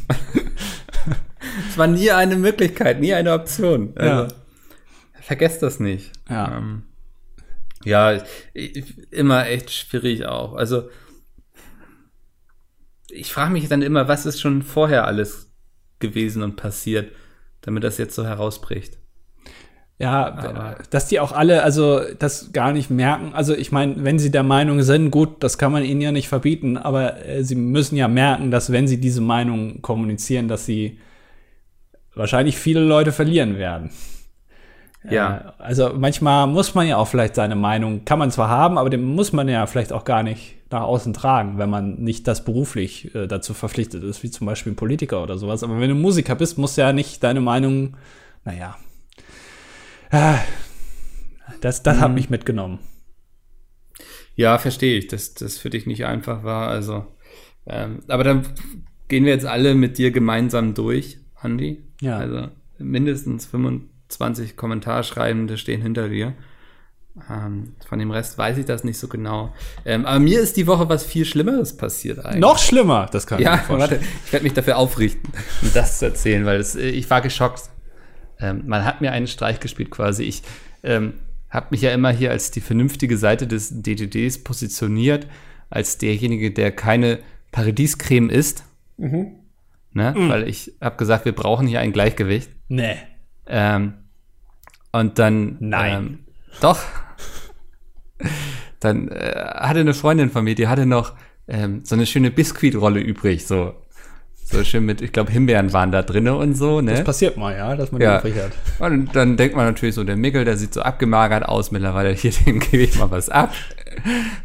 Es war nie eine Möglichkeit, nie eine Option. Also, Ja. Vergesst das nicht. Ja. Ähm, ja, ich, ich, immer echt schwierig auch. Also, ich frage mich dann immer, was ist schon vorher alles gewesen und passiert, damit das jetzt so herausbricht. Ja, Aber- dass die auch alle, also das gar nicht merken. Also ich meine, wenn sie der Meinung sind, gut, das kann man ihnen ja nicht verbieten, aber äh, sie müssen ja merken, dass wenn sie diese Meinung kommunizieren, dass sie wahrscheinlich viele Leute verlieren werden. Ja. Äh, also manchmal muss man ja auch vielleicht seine Meinung, kann man zwar haben, aber den muss man ja vielleicht auch gar nicht nach außen tragen, wenn man nicht das beruflich äh, dazu verpflichtet ist, wie zum Beispiel ein Politiker oder sowas. Aber wenn du Musiker bist, musst du ja nicht deine Meinung, naja. Ah, Das, das hat mich mitgenommen. Ja, verstehe ich, dass das für dich nicht einfach war. Also, ähm, aber dann gehen wir jetzt alle mit dir gemeinsam durch, Andi. Ja. Also mindestens 25 Kommentarschreibende stehen hinter dir. Ähm, von dem Rest weiß ich das nicht so genau. Ähm, aber mir ist die Woche was viel Schlimmeres passiert eigentlich. Noch schlimmer, das kann Ja, ich mir vorstellen. warte, ich werde mich dafür aufrichten, um das zu erzählen, weil äh, ich war geschockt. Ähm, man hat mir einen Streich gespielt quasi. Ich ähm, habe mich ja immer hier als die vernünftige Seite des DDDs positioniert, als derjenige, der keine Paradiescreme isst. Mhm. Ne? Weil ich habe gesagt, wir brauchen hier ein Gleichgewicht. Nee. Ähm, und dann. Nein. Ähm, doch. dann äh, hatte eine Freundin von mir, die hatte noch ähm, so eine schöne Biskuitrolle übrig, so. So schön mit, ich glaube, Himbeeren waren da drinne und so, ne? Das passiert mal, ja, dass man Ja. die übrig hat. Und dann denkt man natürlich so, der Mickel, der sieht so abgemagert aus mittlerweile, *laughs* hier, dem gebe ich mal was ab.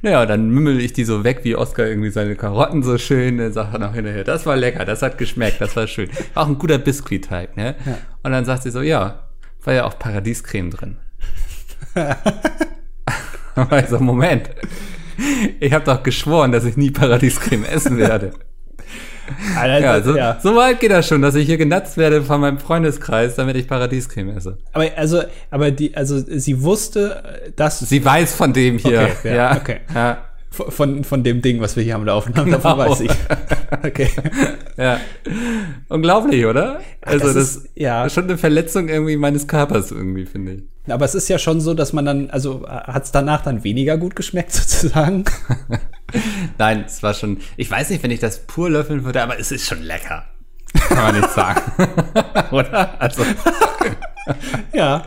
Naja, dann mümmel ich die so weg, wie Oskar irgendwie seine Karotten so schön, dann sagt er noch hinterher, das war lecker, das hat geschmeckt, das war schön. War auch ein guter Biskuitteig, ne? Ja. Und dann sagt sie so, ja, war ja auch Paradiescreme drin. Aber ich so, Moment, ich habe doch geschworen, dass ich nie Paradiescreme essen werde. Alter, Ja, so, ja. so weit geht das schon, dass ich hier genatzt werde von meinem Freundeskreis, damit ich Paradiescreme esse. Aber also, aber die, also sie wusste, äh, dass Sie weiß von dem hier. Okay, ja, okay. Ja, von, von dem Ding, was wir hier am Laufen haben, davon Genau. weiß ich. *laughs* Okay. ja. Unglaublich, oder? Also das das, ist- ja. ist schon eine Verletzung irgendwie meines Körpers irgendwie, finde ich. Aber es ist ja schon so, dass man dann, also hat es danach dann weniger gut geschmeckt *laughs* sozusagen. *laughs* Nein, es war schon, ich weiß nicht, wenn ich das pur löffeln würde, aber es ist schon lecker. Kann man nicht sagen. *laughs* oder? Also, ja.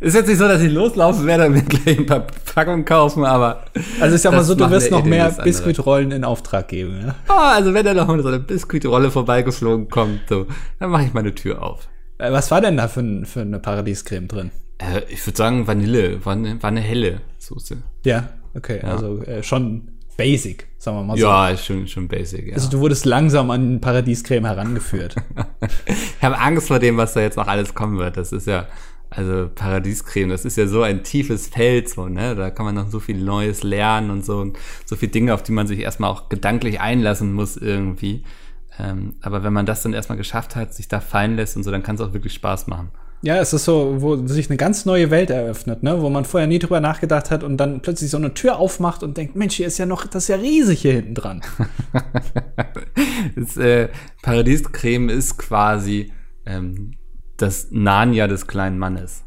ist jetzt nicht so, dass ich loslaufen werde und mir gleich ein paar Packungen kaufen, aber. Also ich sag mal so, du wirst noch Idee mehr. Biskuitrollen in Auftrag geben. Ja? Ah, also wenn da noch so eine Biskuitrolle vorbeigeflogen kommt, so, dann mache ich meine Tür auf. Äh, Was war denn da für, für eine Paradiescreme drin? Äh, ich würde sagen Vanille, war eine, war eine helle Soße. Ja, okay, also äh, schon basic, sagen wir mal so. Ja, schon, schon basic, ja. Also du wurdest langsam an Paradiescreme herangeführt. *laughs* Ich habe Angst vor dem, was da jetzt noch alles kommen wird. Das ist ja, also Paradiescreme, das ist ja so ein tiefes Feld, so, ne? Da kann man noch so viel Neues lernen und so und so viele Dinge, auf die man sich erstmal auch gedanklich einlassen muss irgendwie. Ähm, aber wenn man das dann erstmal geschafft hat, sich da fallen lässt und so, dann kann es auch wirklich Spaß machen. ja, es ist so, wo sich eine ganz neue Welt eröffnet, ne? wo man vorher nie drüber nachgedacht hat und dann plötzlich so eine Tür aufmacht und denkt, Mensch, hier ist ja noch, das ist ja riesig hier hinten dran. *laughs* Das, äh, Paradiescreme ist quasi ähm, das Narnia des kleinen Mannes.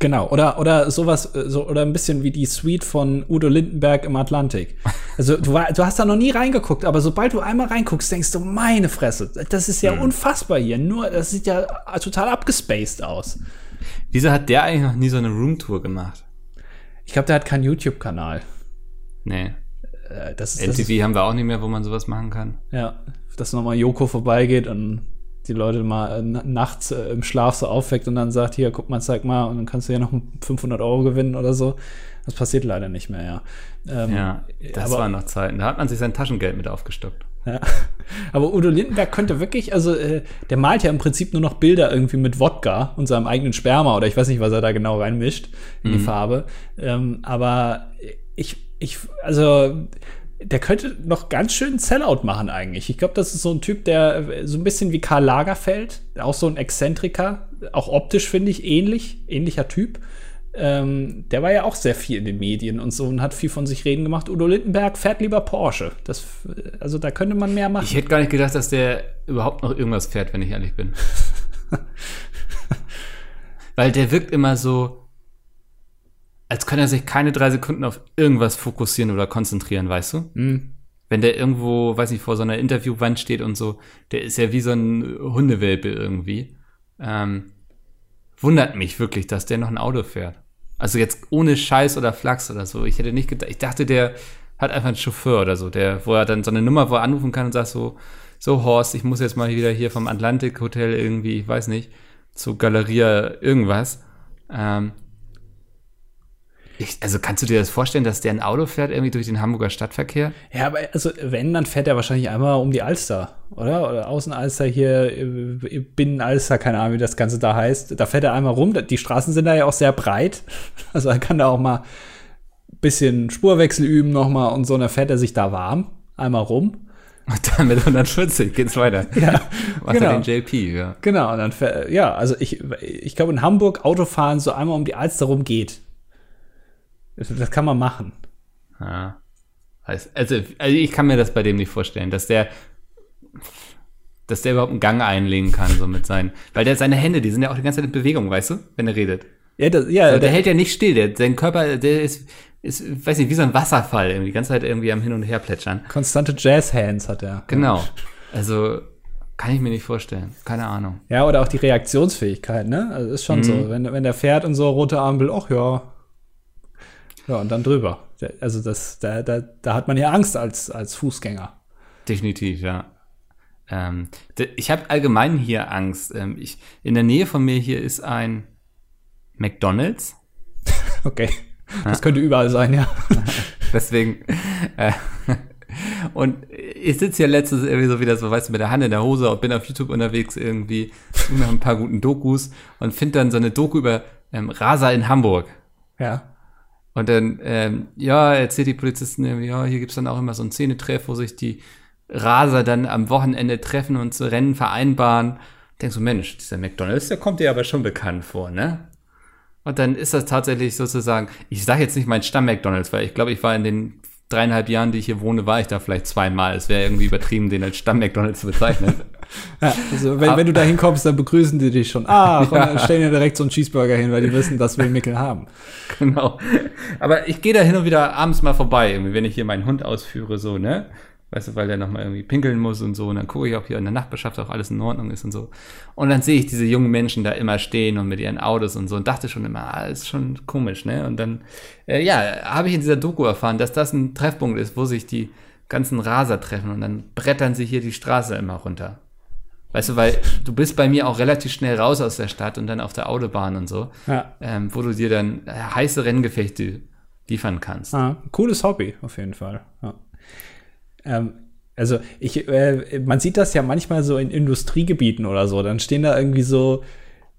Genau, oder, oder sowas, äh, so, oder ein bisschen wie die Suite von Udo Lindenberg im Atlantik. *laughs* Also du, war, du hast da noch nie reingeguckt, aber sobald du einmal reinguckst, denkst du, meine Fresse, das ist ja unfassbar hier. Nur, das sieht ja total abgespaced aus. Wieso hat der eigentlich noch nie so eine Roomtour gemacht? Ich glaube, der hat keinen YouTube-Kanal. Nee. Äh, Das ist, das ist, LTV haben wir auch nicht mehr, wo man sowas machen kann. ja, dass nochmal Joko vorbeigeht und die Leute mal äh, na- nachts äh, im Schlaf so aufweckt und dann sagt, hier, guck mal, zeig mal, und dann kannst du ja noch 500 Euro gewinnen oder so. Das passiert leider nicht mehr, ja. Ähm, Ja, das waren noch Zeiten. Da hat man sich sein Taschengeld mit aufgestockt. Ja. *laughs* Aber Udo Lindenberg könnte wirklich, also äh, der malt ja im Prinzip nur noch Bilder irgendwie mit Wodka und seinem eigenen Sperma oder ich weiß nicht, was er da genau reinmischt in die Farbe. Ähm, aber ich, ich, also der könnte noch ganz schön Sellout machen eigentlich. Ich glaube, das ist so ein Typ, der äh, so ein bisschen wie Karl Lagerfeld, auch so ein Exzentriker, auch optisch finde ich ähnlich, ähnlicher Typ. Ähm, der war ja auch sehr viel in den Medien und so und hat viel von sich reden gemacht. Udo Lindenberg fährt lieber Porsche. Das, also da könnte man mehr machen. Ich hätte gar nicht gedacht, dass der überhaupt noch irgendwas fährt, wenn ich ehrlich bin. *laughs* Weil der wirkt immer so, als könnte er sich keine drei Sekunden auf irgendwas fokussieren oder konzentrieren, weißt du? Hm. Wenn der irgendwo, weiß nicht, vor so einer Interviewwand steht und so, der ist ja wie so ein Hundewelpe irgendwie. Ähm, wundert mich wirklich, dass der noch ein Auto fährt. Also jetzt ohne Scheiß oder Flachs oder so. Ich hätte nicht gedacht, ich dachte, der hat einfach einen Chauffeur oder so, der, wo er dann so eine Nummer, wo er anrufen kann und sagt so, so Horst, ich muss jetzt mal wieder hier vom Atlantik Hotel irgendwie, ich weiß nicht, zu Galeria irgendwas. Ähm, ich, also kannst du dir das vorstellen, dass der ein Auto fährt irgendwie durch den Hamburger Stadtverkehr? Ja, aber also wenn, dann fährt er wahrscheinlich einmal um die Alster, oder? Oder Außenalster hier, äh, Binnenalster, keine Ahnung, wie das Ganze da heißt. Da fährt er einmal rum. Die Straßen sind da ja auch sehr breit. *laughs* Also er kann da auch mal ein bisschen Spurwechsel üben nochmal und so. Und dann fährt er sich da warm, einmal rum. Und dann mit 140 geht's weiter. *laughs* Ja, *laughs* Macht genau. er den JP, ja. Genau, und dann, ja, also ich, ich glaube, in Hamburg Autofahren so einmal um die Alster rum geht. Das, kann man machen. ja. Also, also ich kann mir das bei dem nicht vorstellen, dass der, dass der überhaupt einen Gang einlegen kann, so mit seinen, weil der seine Hände, die sind ja auch die ganze Zeit in Bewegung, weißt du, wenn er redet. Ja, das, ja, Also der der, hält ja nicht still, der, sein Körper, der ist, ist, weiß nicht, wie so ein Wasserfall, irgendwie, die ganze Zeit irgendwie am Hin und Her plätschern. konstante Jazz-Hands hat er. Genau. Also, kann ich mir nicht vorstellen. Keine Ahnung. Ja, oder auch die Reaktionsfähigkeit, ne? Also ist schon Mhm. so. Wenn, wenn der fährt und so rote Ampel, ach ja. Ja, und dann drüber. Also das, da, da, da hat man ja Angst als, als Fußgänger. Definitiv, ja. Ähm, ich habe allgemein hier Angst. Ähm, ich, in der Nähe von mir hier ist ein McDonalds. *laughs* Okay. Das könnte überall sein, ja. *laughs* Deswegen. Äh, *laughs* und ich sitze hier letztens irgendwie so wieder so, weißt du, mit der Hand in der Hose und bin auf YouTube unterwegs irgendwie, suche nach ein paar guten Dokus und finde dann so eine Doku über ähm, Rasa in Hamburg. Ja. Und dann, ähm, ja, erzählt die Polizisten ja, hier gibt's dann auch immer so einen Szenetreff, wo sich die Raser dann am Wochenende treffen und zu Rennen vereinbaren. Denkst du, Mensch, dieser McDonalds, der kommt dir aber schon bekannt vor, ne? Und dann ist das tatsächlich sozusagen, ich sage jetzt nicht mein Stamm-McDonalds, weil ich glaube, ich war in den dreieinhalb Jahren, die ich hier wohne, war ich da vielleicht zweimal. Es wäre irgendwie übertrieben, den als Stamm-McDonalds zu bezeichnen. *laughs* ja also wenn, wenn du da hinkommst, dann begrüßen die dich schon. Ah, *laughs* und dann stellen dir direkt so einen Cheeseburger hin, weil die wissen, dass wir Mickel haben. *laughs* genau. Aber ich gehe da hin und wieder abends mal vorbei, wenn ich hier meinen Hund ausführe, so, ne? Weißt du, weil der nochmal irgendwie pinkeln muss und so. Und dann gucke ich, ob hier in der Nachbarschaft auch alles in Ordnung ist und so. Und dann sehe ich diese jungen Menschen da immer stehen und mit ihren Autos und so und dachte schon immer, ah, ist schon komisch, ne? Und dann, äh, ja, habe ich in dieser Doku erfahren, dass das ein Treffpunkt ist, wo sich die ganzen Raser treffen und dann brettern sie hier die Straße immer runter. Weißt du, weil du bist bei mir auch relativ schnell raus aus der Stadt und dann auf der Autobahn und so, Ja. ähm, wo du dir dann äh, heiße Renngefechte liefern kannst. Ah, cooles Hobby, auf jeden Fall. Ja. Ähm, also ich, äh, man sieht das ja manchmal so in Industriegebieten oder so. Dann stehen da irgendwie so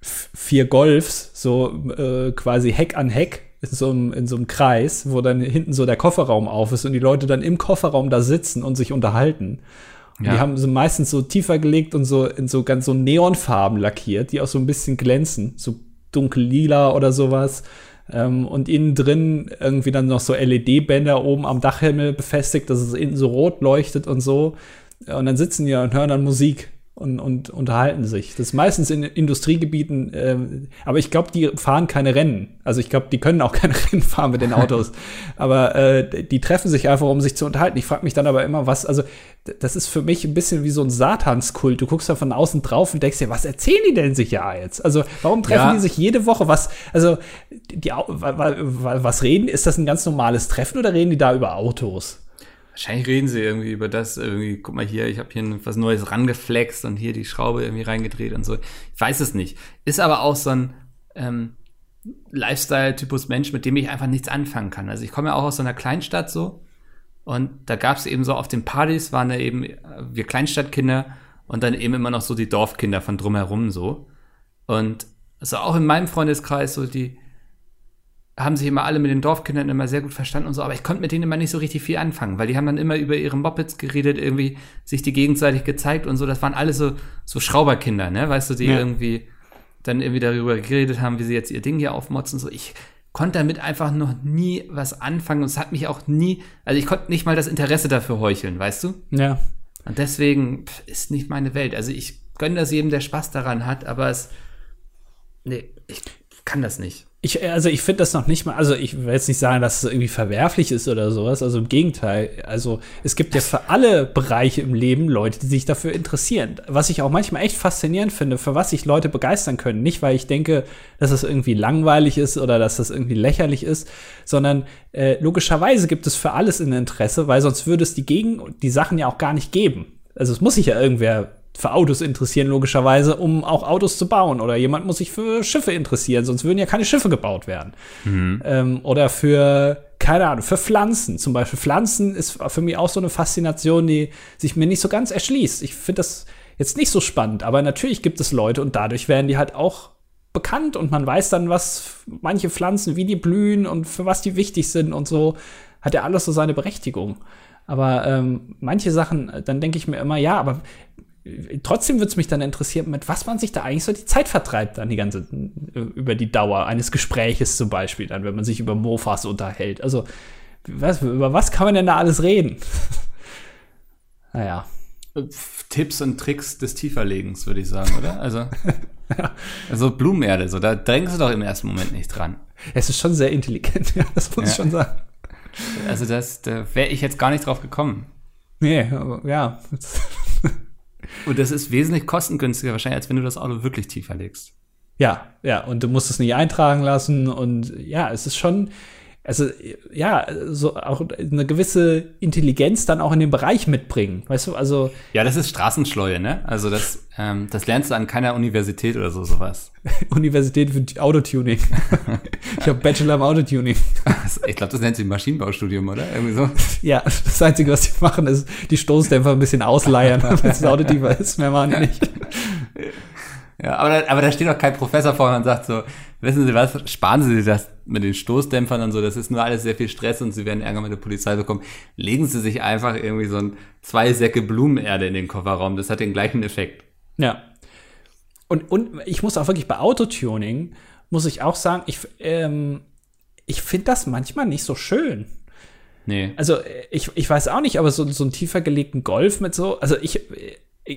vier Golfs, so äh, quasi Heck an Heck in so, einem, in so einem Kreis, wo dann hinten so der Kofferraum auf ist und die Leute dann im Kofferraum da sitzen und sich unterhalten. Und Ja. Die haben so meistens so tiefer gelegt und so in so ganz so Neonfarben lackiert, die auch so ein bisschen glänzen, so dunkel lila oder sowas. Ähm, und innen drin irgendwie dann noch so LED-Bänder oben am Dachhimmel befestigt, dass es innen so rot leuchtet und so. Und dann sitzen die und hören dann Musik und, und unterhalten sich. Das ist meistens in Industriegebieten, ähm, aber ich glaube, die fahren keine Rennen. Also ich glaube, die können auch *laughs* keine Rennen fahren mit den Autos. aber äh, die treffen sich einfach, um sich zu unterhalten. Ich frage mich dann aber immer, was, also das ist für mich ein bisschen wie so ein Satanskult. Du guckst da von außen drauf und denkst dir, was erzählen die denn sich ja jetzt? Also warum treffen Ja. die sich jede Woche? Was, also die, was reden? Ist das ein ganz normales Treffen oder reden die da über Autos? Wahrscheinlich reden sie irgendwie über das, irgendwie, guck mal hier, ich habe hier was Neues rangeflext und hier die Schraube irgendwie reingedreht und so. Ich weiß es nicht. Ist aber auch so ein ähm, Lifestyle-Typus Mensch, mit dem ich einfach nichts anfangen kann. Also ich komme ja auch aus so einer Kleinstadt so und da gab es eben so auf den Partys waren da eben äh, wir Kleinstadtkinder und dann eben immer noch so die Dorfkinder von drumherum so. Und also auch in meinem Freundeskreis so die haben sich immer alle mit den Dorfkindern immer sehr gut verstanden und so, aber ich konnte mit denen immer nicht so richtig viel anfangen, weil die haben dann immer über ihre Mopeds geredet, irgendwie sich die gegenseitig gezeigt und so. Das waren alle so, so Schrauberkinder, ne? Weißt du, die Ja. irgendwie dann irgendwie darüber geredet haben, wie sie jetzt ihr Ding hier aufmotzen. So, ich konnte damit einfach noch nie was anfangen und es hat mich auch nie, also ich konnte nicht mal das Interesse dafür heucheln, weißt du? Ja. Und deswegen pff, ist nicht meine Welt. Also ich gönne das jedem, der Spaß daran hat, aber es, nee, ich kann das nicht. Ich, also ich finde das noch nicht mal, also ich will jetzt nicht sagen, dass es irgendwie verwerflich ist oder sowas, also im Gegenteil. Also es gibt ja für alle Bereiche im Leben Leute, die sich dafür interessieren. Was ich auch manchmal echt faszinierend finde, für was sich Leute begeistern können. Nicht, weil ich denke, dass das irgendwie langweilig ist oder dass das irgendwie lächerlich ist, sondern äh, logischerweise gibt es für alles ein Interesse, weil sonst würde es die Gegen die Sachen ja auch gar nicht geben. Also es muss sich ja irgendwer für Autos interessieren, logischerweise, um auch Autos zu bauen. Oder jemand muss sich für Schiffe interessieren, sonst würden ja keine Schiffe gebaut werden. Ähm, oder für, keine Ahnung, für Pflanzen. Zum Beispiel Pflanzen ist für mich auch so eine Faszination, die sich mir nicht so ganz erschließt. Ich finde das jetzt nicht so spannend, aber natürlich gibt es Leute und dadurch werden die halt auch bekannt und man weiß dann, was manche Pflanzen, wie die blühen und für was die wichtig sind und so. hat ja alles so seine Berechtigung. Aber ähm, manche Sachen, dann denke ich mir immer, ja, aber trotzdem würde es mich dann interessieren, mit was man sich da eigentlich so die Zeit vertreibt, dann die ganze, über die Dauer eines Gespräches zum Beispiel, dann, wenn man sich über Mofas unterhält. Also, was, über was kann man denn da alles reden? *laughs* naja. Tipps und Tricks des Tieferlegens, würde ich sagen, oder? Also, *laughs* also Blumenerde, so, da denkst du doch im ersten Moment nicht dran. Es ist schon sehr intelligent, *laughs* ja, das muss ja. ich schon sagen. Also, das, da wäre ich jetzt gar nicht drauf gekommen. Nee, aber, ja. Und das ist wesentlich kostengünstiger wahrscheinlich, als wenn du das Auto wirklich tiefer legst. Ja, ja, und du musst es nicht eintragen lassen und ja, es ist schon, also ja, so auch eine gewisse Intelligenz dann auch in den Bereich mitbringen, weißt du? Also ja, das ist Straßenschleue, ne? Also das, ähm, das lernst du an keiner Universität oder so sowas. *laughs* Universität für Autotuning. *laughs* ich habe Bachelor im Autotuning. ich glaube, das nennt sich Maschinenbaustudium, oder? Irgendwie so. Ja, das Einzige, was die machen, ist die Stoßdämpfer ein bisschen ausleiern, *laughs* damit das Auto tiefer ist. Mehr machen die nicht. Ja, aber da, aber da steht doch kein Professor vor und sagt so, wissen Sie was, sparen Sie sich das mit den Stoßdämpfern und so, das ist nur alles sehr viel Stress und Sie werden Ärger mit der Polizei bekommen. Legen Sie sich einfach irgendwie so ein zwei Säcke Blumenerde in den Kofferraum, das hat den gleichen Effekt. Ja. Und, und ich muss auch wirklich bei Autotuning, muss ich auch sagen, ich, ähm, ich finde das manchmal nicht so schön. Nee. Also ich, ich weiß auch nicht, aber so, so einen tiefer gelegten Golf mit so, also ich,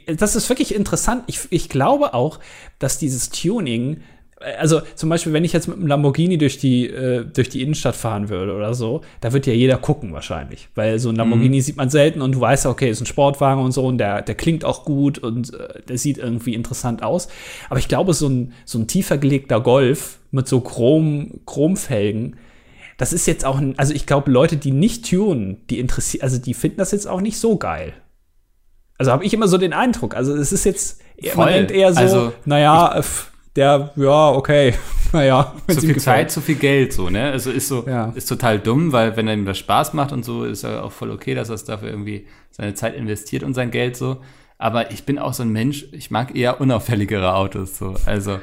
das ist wirklich interessant. Ich, ich glaube auch, dass dieses Tuning, also zum Beispiel, wenn ich jetzt mit einem Lamborghini durch die, äh, durch die Innenstadt fahren würde oder so, da wird ja jeder gucken wahrscheinlich. Weil so ein Lamborghini mhm. sieht man selten und du weißt, okay, ist ein Sportwagen und so und der, der klingt auch gut und äh, der sieht irgendwie interessant aus. Aber ich glaube, so ein, so ein tiefer gelegter Golf mit so Chrom, Chromfelgen, das ist jetzt auch, ein, also ich glaube, Leute, die nicht tunen, die interessieren, also die finden das jetzt auch nicht so geil. Also habe ich immer so den Eindruck. Also es ist jetzt, Voll. man denkt eher so, also, naja, der, ja, okay, *laughs* naja. Zu viel Zeit, zu viel Geld, so, ne? Also ist so, ja. ist total dumm, weil wenn er ihm das Spaß macht und so, ist er auch voll okay, dass er dafür irgendwie seine Zeit investiert und sein Geld so. Aber ich bin auch so ein Mensch, ich mag eher unauffälligere Autos, so, also.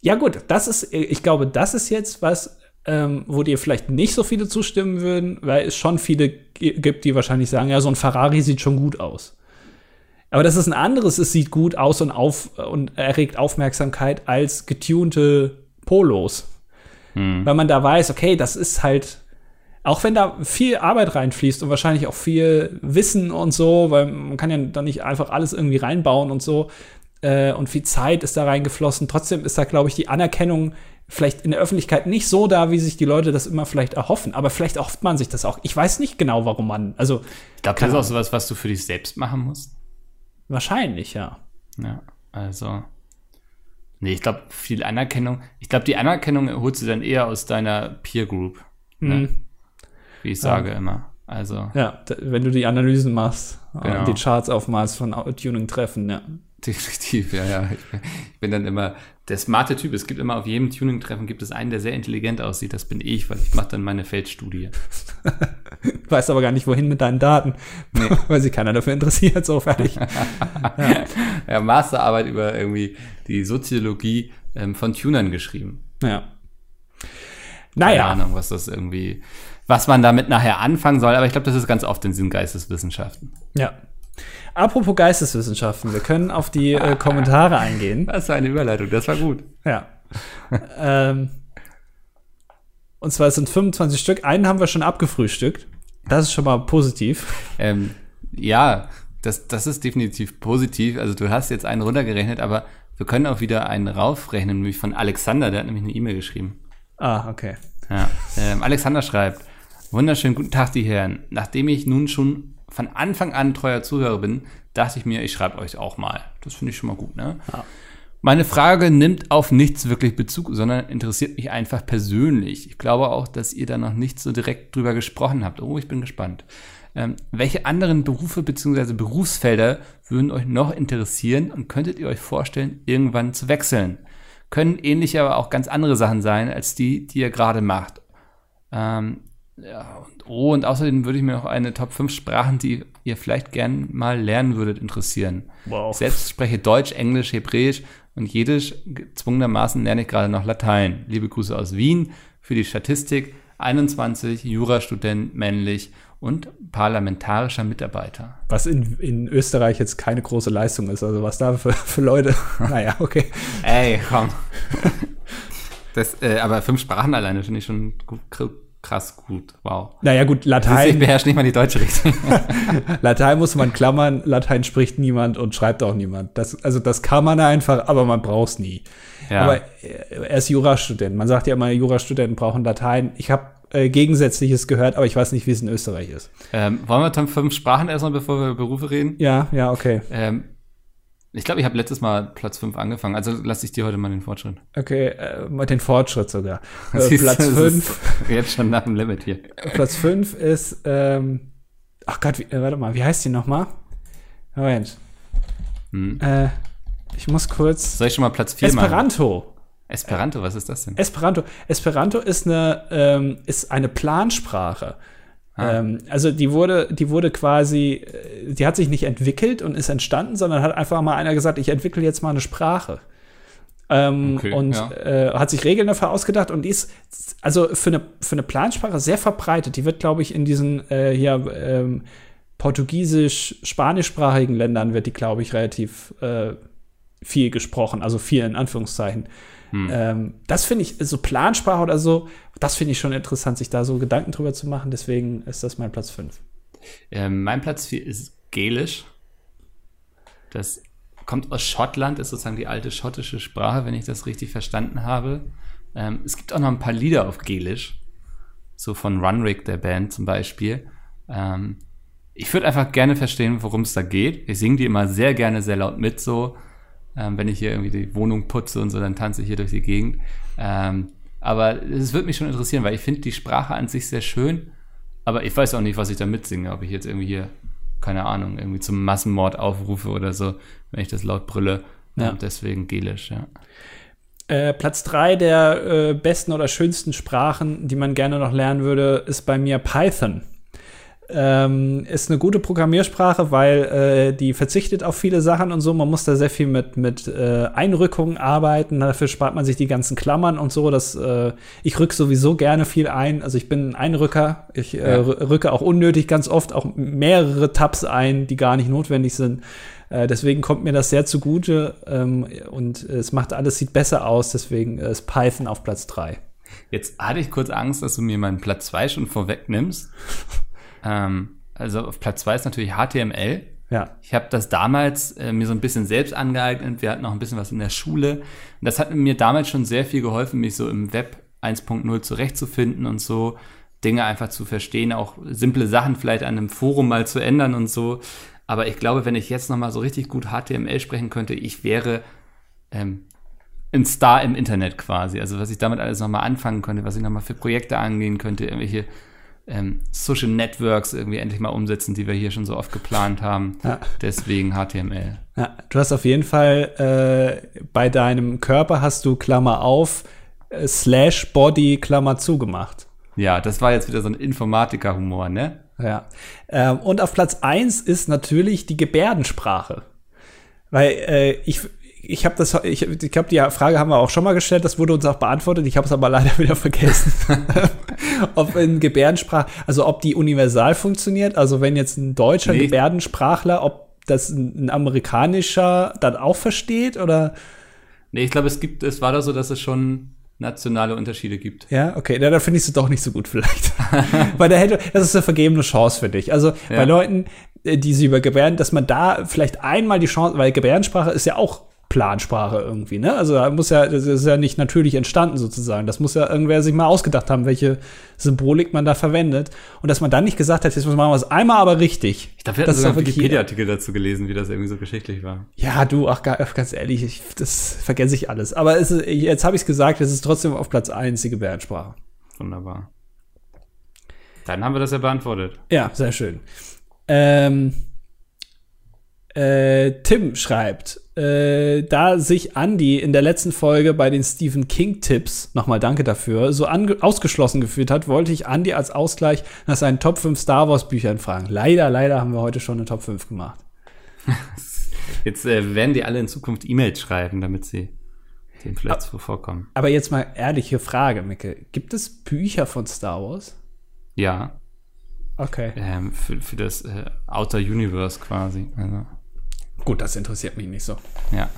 Ja gut, das ist, ich glaube, das ist jetzt was, ähm, wo dir vielleicht nicht so viele zustimmen würden, weil es schon viele gibt, die wahrscheinlich sagen, ja, so ein Ferrari sieht schon gut aus. Aber das ist ein anderes, es sieht gut aus und, auf, und erregt Aufmerksamkeit als getunte Polos. Hm. Weil man da weiß, okay, das ist halt, auch wenn da viel Arbeit reinfließt und wahrscheinlich auch viel Wissen und so, weil man kann ja dann nicht einfach alles irgendwie reinbauen und so, äh, und viel Zeit ist da reingeflossen. Trotzdem ist da, glaube ich, die Anerkennung vielleicht in der Öffentlichkeit nicht so da, wie sich die Leute das immer vielleicht erhoffen. Aber vielleicht erhofft man sich das auch. Ich weiß nicht genau, warum man. Also, ich glaube, das ist auch sowas, was du für dich selbst machen musst. Wahrscheinlich, ja. Ja, also. Nee, ich glaube, viel Anerkennung. Ich glaube, die Anerkennung holst du dann eher aus deiner Peer Group. Ne? Mhm. Wie ich sage ja. immer. Also. Ja, wenn du die Analysen machst, äh, genau. die Charts aufmalst von Tuning-Treffen, ja. Definitiv, ja, ja. Ich bin, ich bin, dann immer der smarte Typ. Es gibt immer auf jedem Tuning-Treffen gibt es einen, der sehr intelligent aussieht. Das bin ich, weil ich mache dann meine Feldstudie. *laughs* Weiß aber gar nicht, wohin mit deinen Daten. Nee. *laughs* weil sich keiner dafür interessiert, so fertig. *laughs* ja. ja, Masterarbeit über irgendwie die Soziologie ähm, von Tunern geschrieben. Ja. Naja. Keine Ahnung, was das irgendwie, was man damit nachher anfangen soll, aber ich glaube, das ist ganz oft in Sinn Geisteswissenschaften. Ja, Apropos Geisteswissenschaften, wir können auf die äh, Kommentare eingehen. Das war eine Überleitung, das war gut. Ja. ähm, und zwar sind 25 Stück. Einen haben wir schon abgefrühstückt. Das ist schon mal positiv. Ähm, ja, das, das ist definitiv positiv. Also du hast jetzt einen runtergerechnet, aber wir können auch wieder einen raufrechnen, nämlich von Alexander, der hat nämlich eine E-Mail geschrieben. Ah, okay. Ja. Ähm, Alexander schreibt, wunderschönen guten Tag, die Herren. Nachdem ich nun schon von Anfang an treuer Zuhörer bin, dachte ich mir, ich schreibe euch auch mal. Das finde ich schon mal gut, ne? Ja. Meine Frage nimmt auf nichts wirklich Bezug, sondern interessiert mich einfach persönlich. Ich glaube auch, dass ihr da noch nicht so direkt drüber gesprochen habt. Oh, ich bin gespannt. Ähm, welche anderen Berufe bzw. Berufsfelder würden euch noch interessieren und könntet ihr euch vorstellen, irgendwann zu wechseln? Können ähnliche aber auch ganz andere Sachen sein, als die, die ihr gerade macht. Ähm, ja, und, oh, und außerdem würde ich mir noch eine Top 5 Sprachen, die ihr vielleicht gern mal lernen würdet, interessieren. Wow. Ich selbst spreche Deutsch, Englisch, Hebräisch und Jiddisch. Gezwungenermaßen lerne ich gerade noch Latein. Liebe Grüße aus Wien für die Statistik. 21, Jurastudent, männlich und parlamentarischer Mitarbeiter. Was in, in Österreich jetzt keine große Leistung ist. Also was da für, für Leute. *laughs* naja, okay. Ey, komm. Das, äh, aber fünf Sprachen alleine finde ich schon gut, krass gut. Wow. Naja, gut, Latein. Ich beherrsche nicht mal die deutsche Richtung. *laughs* Latein muss man klammern, Latein spricht niemand und schreibt auch niemand. Das, also das kann man einfach, aber man braucht es nie. Ja. Aber er ist Jurastudent. Man sagt ja immer, Jurastudenten brauchen Latein. Ich habe äh, Gegensätzliches gehört, aber ich weiß nicht, wie es in Österreich ist. Ähm, wollen wir dann fünf Sprachen erstmal, bevor wir über Berufe reden? Ja, ja, okay. Ähm, ich glaube, ich habe letztes Mal Platz 5 angefangen, also lasse ich dir heute mal den Fortschritt. Okay, äh, den Fortschritt sogar. *laughs* Äh, Platz 5. *laughs* Jetzt schon nach dem Limit hier. Platz 5 ist, ähm, ach Gott, wie, äh, warte mal, wie heißt die nochmal? Moment. Hm. Äh, ich muss kurz. Soll ich schon mal Platz 4 machen? Esperanto. Esperanto, was ist das denn? Esperanto. Esperanto ist eine, ähm, ist eine Plansprache. Ah. Ähm, also die wurde, die wurde quasi, äh, die hat sich nicht entwickelt und ist entstanden, sondern hat einfach mal einer gesagt, ich entwickle jetzt mal eine Sprache. Ähm, okay, und ja. äh, hat sich Regeln dafür ausgedacht und die ist also für eine, für eine Plansprache sehr verbreitet. Die wird, glaube ich, in diesen äh, hier ähm, portugiesisch-spanischsprachigen Ländern wird die, glaube ich, relativ äh, viel gesprochen, also viel in Anführungszeichen. Hm. Ähm, das finde ich, so Plansprache oder so, das finde ich schon interessant, sich da so Gedanken drüber zu machen. Deswegen ist das mein Platz 5. Ähm, mein Platz 4 ist Gälisch. Das kommt aus Schottland, ist sozusagen die alte schottische Sprache, wenn ich das richtig verstanden habe. Ähm, es gibt auch noch ein paar Lieder auf Gälisch. So von Runrig, der Band zum Beispiel. Ähm, ich würde einfach gerne verstehen, worum es da geht. Ich singe die immer sehr gerne sehr laut mit, so ähm, wenn ich hier irgendwie die Wohnung putze und so, dann tanze ich hier durch die Gegend. Ähm, aber es würde mich schon interessieren, weil ich finde die Sprache an sich sehr schön, aber ich weiß auch nicht, was ich da mitsinge. Ob ich jetzt irgendwie hier, keine Ahnung, irgendwie zum Massenmord aufrufe oder so, wenn ich das laut brülle. Ja. Und deswegen Gelisch, ja. Äh, Platz drei der äh, besten oder schönsten Sprachen, die man gerne noch lernen würde, ist bei mir Python. Ähm, ist eine gute Programmiersprache, weil äh, die verzichtet auf viele Sachen und so. Man muss da sehr viel mit, mit äh, Einrückungen arbeiten. Dafür spart man sich die ganzen Klammern und so. Das, äh, ich rück sowieso gerne viel ein. Also ich bin ein Einrücker. Ich äh, ja. rücke auch unnötig ganz oft auch mehrere Tabs ein, die gar nicht notwendig sind. Äh, deswegen kommt mir das sehr zugute ähm, und es macht alles, sieht besser aus. Deswegen ist Python auf Platz 3. Jetzt hatte ich kurz Angst, dass du mir meinen Platz 2 schon vorwegnimmst. Ähm, also auf Platz zwei ist natürlich HTML. Ja. Ich habe das damals äh, mir so ein bisschen selbst angeeignet. Wir hatten noch ein bisschen was in der Schule. Und das hat mir damals schon sehr viel geholfen, mich so im Web 1.0 zurechtzufinden und so Dinge einfach zu verstehen, auch simple Sachen vielleicht an einem Forum mal zu ändern und so. Aber ich glaube, wenn ich jetzt noch mal so richtig gut HTML sprechen könnte, ich wäre ähm, ein Star im Internet quasi. Also was ich damit alles noch mal anfangen könnte, was ich noch mal für Projekte angehen könnte, irgendwelche ähm, Social Networks irgendwie endlich mal umsetzen, die wir hier schon so oft geplant haben. Ja. Deswegen HTML. Ja, du hast auf jeden Fall äh, bei deinem Körper hast du Klammer auf, äh, slash Body Klammer zugemacht. Ja, das war jetzt wieder so ein Informatiker-Humor, ne? Ja. Ähm, und auf Platz 1 ist natürlich die Gebärdensprache. Weil äh, ich, ich habe das, ich, ich glaube, die Frage haben wir auch schon mal gestellt, das wurde uns auch beantwortet, ich habe es aber leider *laughs* wieder vergessen. *laughs* ob in Gebärdensprache, also ob die universal funktioniert, also wenn jetzt ein deutscher nee. Gebärdensprachler, ob das ein, ein amerikanischer dann auch versteht oder? Nee, ich glaube, es gibt, es war da so, dass es schon nationale Unterschiede gibt. Ja, okay, da, da finde ich es doch nicht so gut vielleicht. *laughs* Weil da hätte, das ist eine vergebene Chance für dich. Also ja. bei Leuten, äh, die sie über Gebärden, dass man da vielleicht einmal die Chance, weil Gebärdensprache ist ja auch Plansprache irgendwie, ne? Also da muss ja, das ist ja nicht natürlich entstanden sozusagen. Das muss ja irgendwer sich mal ausgedacht haben, welche Symbolik man da verwendet. Und dass man dann nicht gesagt hat, jetzt machen wir es einmal aber richtig. Ich glaube, wir hatten sogar einen Wikipedia-Artikel dazu gelesen, wie das irgendwie so geschichtlich war. Ja, du, ach ganz ehrlich, ich, das vergesse ich alles. Aber ist, jetzt habe ich es gesagt, es ist trotzdem auf Platz 1 die Gebärdensprache. Wunderbar. Dann haben wir das ja beantwortet. Ja, sehr schön. Ähm, äh, Tim schreibt, äh, da sich Andy in der letzten Folge bei den Stephen King-Tipps, nochmal danke dafür, so ausgeschlossen gefühlt hat, wollte ich Andy als Ausgleich nach seinen Top 5 Star Wars-Büchern fragen. Leider, leider haben wir heute schon eine Top 5 gemacht. *laughs* Jetzt äh, werden die alle in Zukunft E-Mails schreiben, damit sie den vielleicht so vorkommen. Aber jetzt mal ehrliche Frage, Micke. Gibt es Bücher von Star Wars? Ja. Okay. Ähm, für, für das äh, Outer Universe quasi. Also, Gut, das interessiert mich nicht so. ja.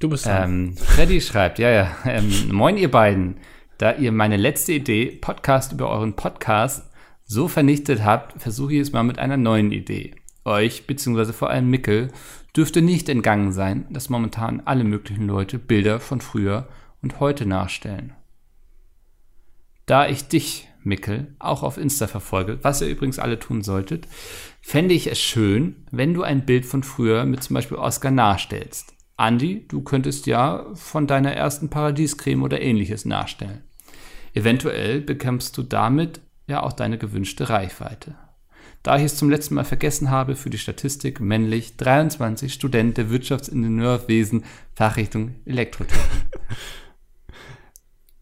Du bist dran. Ähm, Freddy schreibt, ja, ja. Ähm, moin, ihr beiden. Da ihr meine letzte Idee, Podcast über euren Podcast, so vernichtet habt, versuche ich es mal mit einer neuen Idee. Euch, beziehungsweise vor allem Mickel, dürfte nicht entgangen sein, dass momentan alle möglichen Leute Bilder von früher und heute nachstellen. Da ich dich, Mickel, auch auf Insta verfolge, was ihr übrigens alle tun solltet, fände ich es schön, wenn du ein Bild von früher mit zum Beispiel Oscar nachstellst. Andi, du könntest ja von deiner ersten Paradiescreme oder ähnliches nachstellen. Eventuell bekämpfst du damit ja auch deine gewünschte Reichweite. Da ich es zum letzten Mal vergessen habe, für die Statistik männlich 23 Student der Wirtschaftsingenieurwesen Fachrichtung Elektrotechnik. *laughs*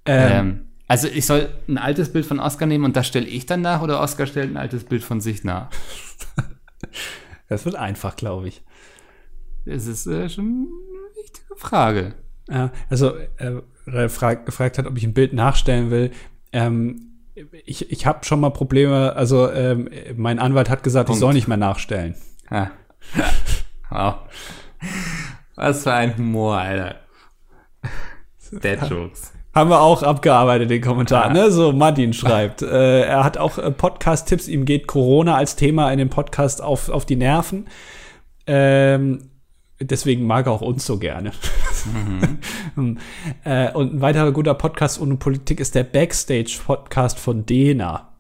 ähm, Ähm, also ich soll ein altes Bild von Oscar nehmen und das stelle ich dann nach oder Oscar stellt ein altes Bild von sich nach? *laughs* das wird einfach, glaube ich. Das ist äh, schon eine wichtige Frage. Ja, also, äh, er frag, gefragt hat, ob ich ein Bild nachstellen will. Ähm, ich ich habe schon mal Probleme. Also, ähm, mein Anwalt hat gesagt, Punkt. ich soll nicht mehr nachstellen. Ja. *laughs* wow. Was für ein Humor, Alter. *laughs* Dad Jokes. Haben wir auch abgearbeitet, den Kommentar, ne? So, Martin schreibt. *laughs* äh, er hat auch äh, Podcast-Tipps. Ihm geht Corona als Thema in dem Podcast auf, auf die Nerven. Ähm, deswegen mag er auch uns so gerne. *laughs* äh, und ein weiterer guter Podcast ohne Politik ist der Backstage-Podcast von Dena.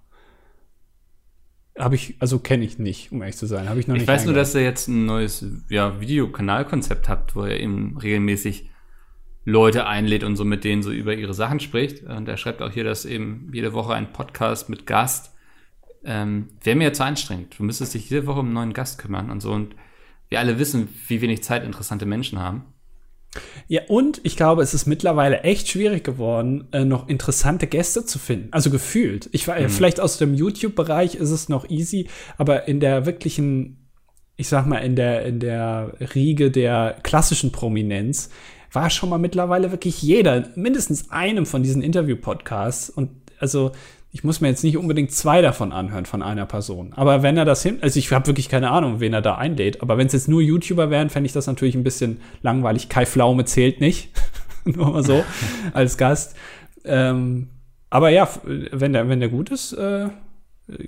Habe ich, also kenne ich nicht, um ehrlich zu sein. Habe ich noch Ich nicht. weiß nur, dass ihr jetzt ein neues ja, Videokanalkonzept habt, wo er eben regelmäßig Leute einlädt und so mit denen so über ihre Sachen spricht. Und er schreibt auch hier, dass eben jede Woche ein Podcast mit Gast ähm, wäre mir zu anstrengend. Du müsstest dich jede Woche um einen neuen Gast kümmern und so. Und wir alle wissen, wie wenig Zeit interessante Menschen haben. Ja, und ich glaube, es ist mittlerweile echt schwierig geworden, äh, noch interessante Gäste zu finden. Also gefühlt. Ich war, Mhm. vielleicht aus dem YouTube-Bereich ist es noch easy, aber in der wirklichen, ich sag mal, in der, in der Riege der klassischen Prominenz war schon mal mittlerweile wirklich jeder, mindestens einem von diesen Interview-Podcasts. Und also, ich muss mir jetzt nicht unbedingt zwei davon anhören von einer Person. Aber wenn er das hin, also ich habe wirklich keine Ahnung, wen er da einlädt. Aber wenn es jetzt nur YouTuber wären, fände ich das natürlich ein bisschen langweilig. Kai Pflaume zählt nicht. *laughs* nur mal so *laughs* als Gast. Ähm, aber ja, wenn der, wenn der gut ist, äh,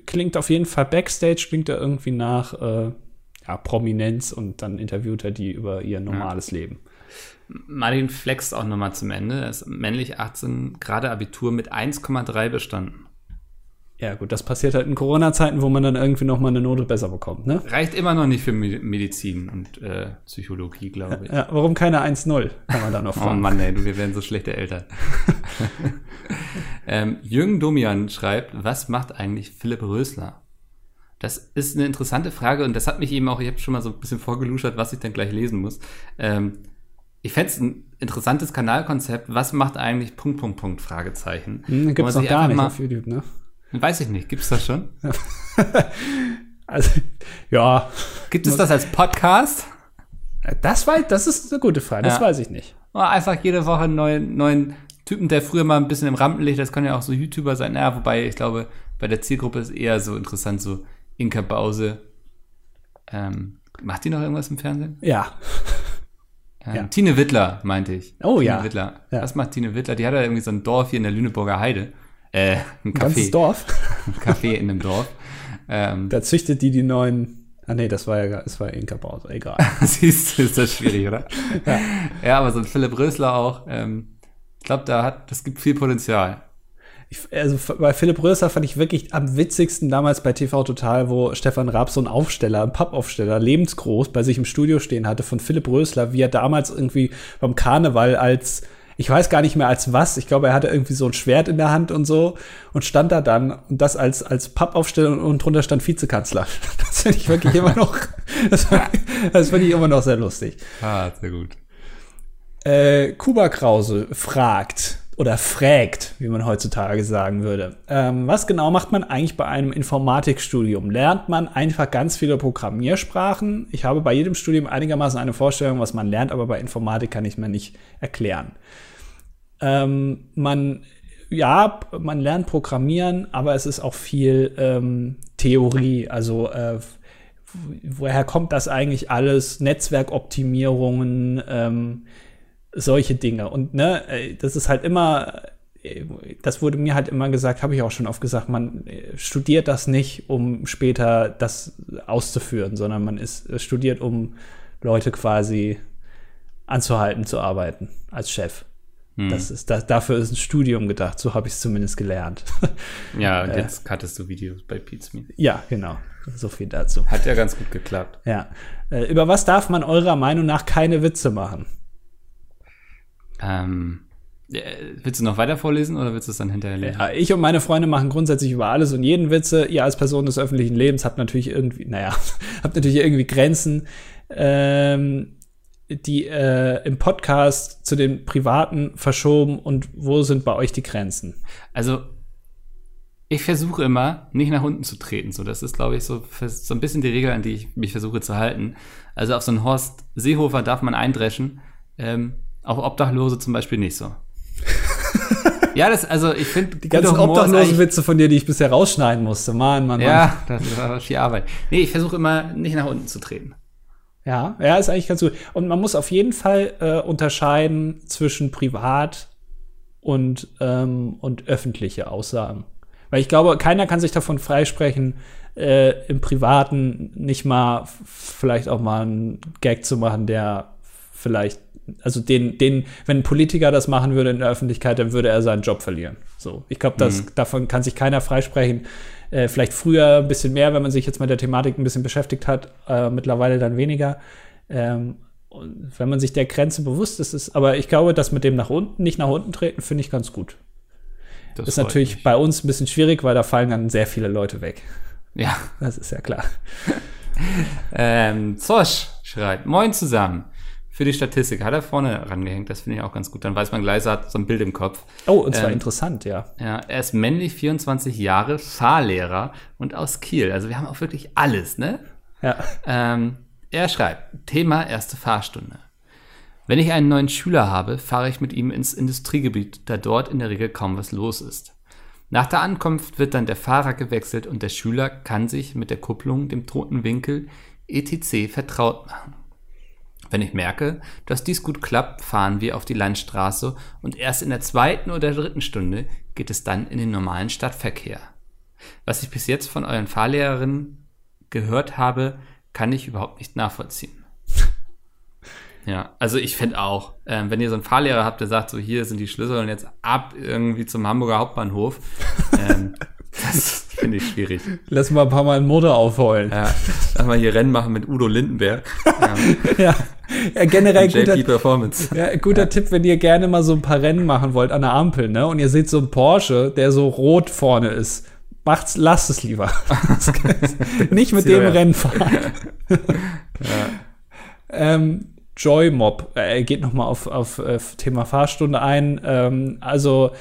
klingt auf jeden Fall Backstage, klingt er irgendwie nach äh, ja, Prominenz und dann interviewt er die über ihr normales Leben. Martin flext auch nochmal zum Ende. Er ist männlich 18, gerade Abitur mit 1,3 bestanden. Ja, gut, das passiert halt in Corona-Zeiten, wo man dann irgendwie noch mal eine Note besser bekommt, ne? Reicht immer noch nicht für Me- Medizin und äh, Psychologie, glaube ich. Ja, warum keine 1-0? Kann man da noch Oh fragen. Mann, ey, du, wir werden so schlechte Eltern. *laughs* ähm, Jürgen Domian schreibt, was macht eigentlich Philipp Rösler? Das ist eine interessante Frage und das hat mich eben auch, ich habe schon mal so ein bisschen vorgeluschert, was ich dann gleich lesen muss. Ähm, ich fände es ein interessantes Kanalkonzept. Was macht eigentlich Punkt, Punkt, Punkt, Fragezeichen? Hm, gibt's man noch gar nicht mal- auf YouTube, ne? Weiß ich nicht, gibt's das schon? *laughs* Also, ja, Gibt es das als Podcast? das, weiß, das ist eine gute Frage, das Ja. weiß ich nicht. Einfach jede Woche einen neuen, neuen Typen, der früher mal ein bisschen im Rampenlicht, das kann ja auch so YouTuber sein. Ja, wobei ich glaube, bei der Zielgruppe ist eher so interessant, so Inka Bause. Ähm, macht die noch irgendwas im Fernsehen? Ja. Ähm, Ja. Tine Wittler, meinte ich. Oh, Tine ja. Wittler. Ja. Was macht Tine Wittler? Die hat ja irgendwie so ein Dorf hier in der Lüneburger Heide. Äh, ein Ganzes Café. Dorf. Ein Café in einem Dorf. Ähm, Da züchtet die die neuen. Ah, nee, das war ja, das war ja Inka Bauer, egal. *laughs* Siehst du, ist das schwierig, oder? ja. aber so ein Philipp Rösler auch. Ähm, ich glaube, da hat, das gibt viel Potenzial. Ich, also bei Philipp Rösler fand ich wirklich am witzigsten damals bei TV Total, wo Stefan Raab so einen Aufsteller, einen Pappaufsteller, lebensgroß bei sich im Studio stehen hatte von Philipp Rösler, wie er damals irgendwie beim Karneval als, ich weiß gar nicht mehr als was, ich glaube, er hatte irgendwie so ein Schwert in der Hand und so und stand da dann und das als, als Pappaufsteller und, drunter stand Vizekanzler. *laughs* Das finde ich wirklich immer noch, das, das finde ich immer noch sehr lustig. Ah, sehr gut. Äh, Kuba Krause fragt oder fragt, wie man heutzutage sagen würde. Ähm, was genau macht man eigentlich bei einem Informatikstudium? Lernt man einfach ganz viele Programmiersprachen? Ich habe bei jedem Studium einigermaßen eine Vorstellung, was man lernt, aber bei Informatik kann ich mir nicht erklären. Ähm, man, ja, man lernt Programmieren, aber es ist auch viel ähm, Theorie. Also äh, woher kommt das eigentlich alles? Netzwerkoptimierungen, ähm, solche Dinge. Und ne, äh, das ist halt immer, äh, das wurde mir halt immer gesagt, habe ich auch schon oft gesagt, man äh, studiert das nicht, um später das auszuführen, sondern man ist studiert, um Leute quasi anzuhalten zu arbeiten als Chef. Hm. Das ist, das, dafür ist ein Studium gedacht, so habe ich es zumindest gelernt. *laughs* Ja, und jetzt cuttest du Videos bei Me. Ja, genau. So viel dazu. Hat ja ganz gut geklappt. Ja. Über was darf man eurer Meinung nach keine Witze machen? Ähm, willst du noch weiter vorlesen oder willst du es dann hinterher lesen? Ja, ich und meine Freunde machen grundsätzlich über alles und jeden Witze. Ihr als Person des öffentlichen Lebens habt natürlich irgendwie, naja, *laughs* habt natürlich irgendwie Grenzen, ähm, die äh, im Podcast zu den privaten verschoben und wo sind bei euch die Grenzen? Also ich versuche immer, nicht nach unten zu treten. So, das ist, glaube ich, so, so ein bisschen die Regel, an die ich mich versuche zu halten. Also auf so einen Horst Seehofer darf man eindreschen. Ähm, auch Obdachlose zum Beispiel nicht so. *laughs* ja, das, also ich finde. Die ganzen obdachlosen Witze von dir, die ich bisher rausschneiden musste. Mann, Mann, Mann. Ja, das war viel Arbeit. Nee, ich versuche immer nicht nach unten zu treten. Ja, ja, ist eigentlich ganz gut. Und man muss auf jeden Fall äh, unterscheiden zwischen privat und, ähm, und öffentliche Aussagen. Weil ich glaube, keiner kann sich davon freisprechen, äh, im Privaten nicht mal vielleicht auch mal einen Gag zu machen, der vielleicht also den, den, wenn ein Politiker das machen würde in der Öffentlichkeit, dann würde er seinen Job verlieren. So, ich glaube, mhm. davon kann sich keiner freisprechen. Äh, vielleicht früher ein bisschen mehr, wenn man sich jetzt mit der Thematik ein bisschen beschäftigt hat, äh, mittlerweile dann weniger. Ähm, wenn man sich der Grenze bewusst ist, ist, aber ich glaube, das mit dem nach unten, nicht nach unten treten, finde ich ganz gut. Das ist natürlich mich. bei uns ein bisschen schwierig, weil da fallen dann sehr viele Leute weg. Ja. Das ist ja klar. *laughs* ähm, Zosch schreibt, moin zusammen für die Statistik hat er vorne rangehängt. Das finde ich auch ganz gut. Dann weiß man gleich, er hat so ein Bild im Kopf. Oh, und zwar ähm, interessant, ja. Ja, er ist männlich, 24 Jahre, Fahrlehrer und aus Kiel. Also wir haben auch wirklich alles, ne? Ja. Ähm, er schreibt, Thema erste Fahrstunde. Wenn ich einen neuen Schüler habe, fahre ich mit ihm ins Industriegebiet, da dort in der Regel kaum was los ist. Nach der Ankunft wird dann der Fahrer gewechselt und der Schüler kann sich mit der Kupplung, dem toten Winkel, etc. vertraut machen. Wenn ich merke, dass dies gut klappt, fahren wir auf die Landstraße und erst in der zweiten oder dritten Stunde geht es dann in den normalen Stadtverkehr. Was ich bis jetzt von euren Fahrlehrerinnen gehört habe, kann ich überhaupt nicht nachvollziehen. *laughs* Ja, also ich finde auch, äh, wenn ihr so einen Fahrlehrer habt, der sagt, so hier sind die Schlüssel und jetzt ab irgendwie zum Hamburger Hauptbahnhof, *laughs* ähm, *laughs* das finde ich schwierig. Lass mal ein paar Mal einen Motor aufheulen. Ja, lass mal hier Rennen machen mit Udo Lindenberg. *laughs* ja. ja, generell guter, Performance. Ja, guter ja. Tipp, wenn ihr gerne mal so ein paar Rennen machen wollt an der Ampel, ne? Und ihr seht so einen Porsche, der so rot vorne ist. Macht's, lasst es lieber. *laughs* Nicht mit dem Rennen fahren. ja. ähm, Joy Mob äh, geht noch mal auf, auf, auf Thema Fahrstunde ein. Ähm, also äh,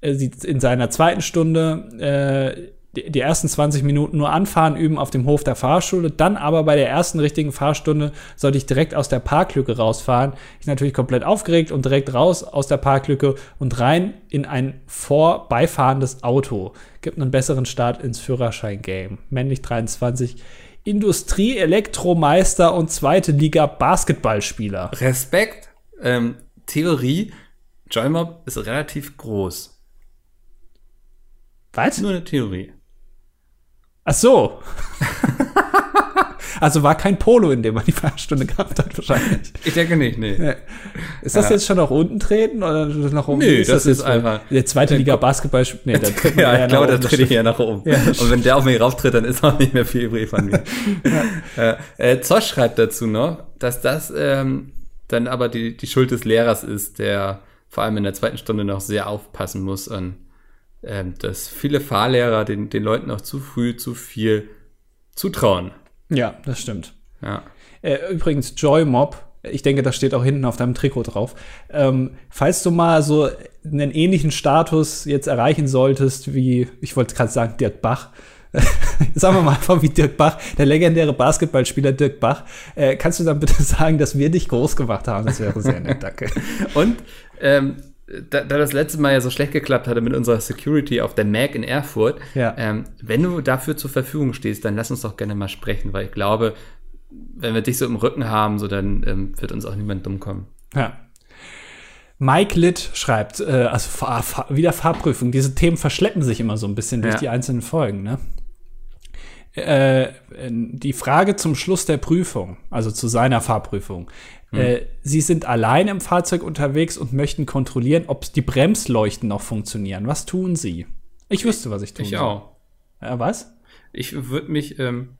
in seiner zweiten Stunde äh, die, die, ersten 20 Minuten nur anfahren üben auf dem Hof der Fahrschule, dann aber bei der ersten richtigen Fahrstunde sollte ich direkt aus der Parklücke rausfahren. Ich natürlich komplett aufgeregt und direkt raus aus der Parklücke und rein in ein vorbeifahrendes Auto. Gibt einen besseren Start ins Führerschein-Game. Männlich 23. Industrie, Elektromeister und zweite Liga Basketballspieler. Respekt. Ähm, Theorie. Joymob ist relativ groß. Was? Nur eine Theorie. Ach so. *laughs* also war kein Polo, in dem man die Fahrstunde gehabt hat, wahrscheinlich. Ich denke nicht, nee. Ja. Ist das ja. jetzt schon nach unten treten oder nach oben? Nee, ist das, das ist einfach. Der zweite Liga Basketball. Nee, *laughs* da ja, ich glaube, da trete ich eher nach oben. Ja. Und wenn der auf mich rauftritt, dann ist auch nicht mehr viel übrig von mir. *laughs* ja. äh, Zosch schreibt dazu noch, dass das ähm, dann aber die, die Schuld des Lehrers ist, der vor allem in der zweiten Stunde noch sehr aufpassen muss und ähm, dass viele Fahrlehrer den, den Leuten auch zu früh zu viel zutrauen. Ja, das stimmt. Ja. Äh, übrigens, Joy Mob Ich denke, das steht auch hinten auf deinem Trikot drauf. Ähm, falls du mal so einen ähnlichen Status jetzt erreichen solltest, wie, ich wollte gerade sagen, Dirk Bach, *laughs* sagen wir mal einfach wie Dirk Bach, der legendäre Basketballspieler Dirk Bach. Äh, kannst du dann bitte *laughs* sagen, dass wir dich groß gemacht haben? Das wäre sehr nett, danke. Und ähm, da, da das letzte Mal ja so schlecht geklappt hatte mit unserer Security auf der Mac in Erfurt, Ja. ähm, wenn du dafür zur Verfügung stehst, dann lass uns doch gerne mal sprechen, weil ich glaube, wenn wir dich so im Rücken haben, so dann ähm, wird uns auch niemand dumm kommen. Ja. Mike Litt schreibt, äh, also Fahr Fahr wieder Fahrprüfung. Diese Themen verschleppen sich immer so ein bisschen durch Ja. die einzelnen Folgen. Ne? Äh, die Frage zum Schluss der Prüfung, also zu seiner Fahrprüfung. Äh, Sie sind allein im Fahrzeug unterwegs und möchten kontrollieren, ob die Bremsleuchten noch funktionieren. Was tun Sie? Ich wüsste, was ich tun Ich soll. auch. Äh, was? Ich würde mich ähm,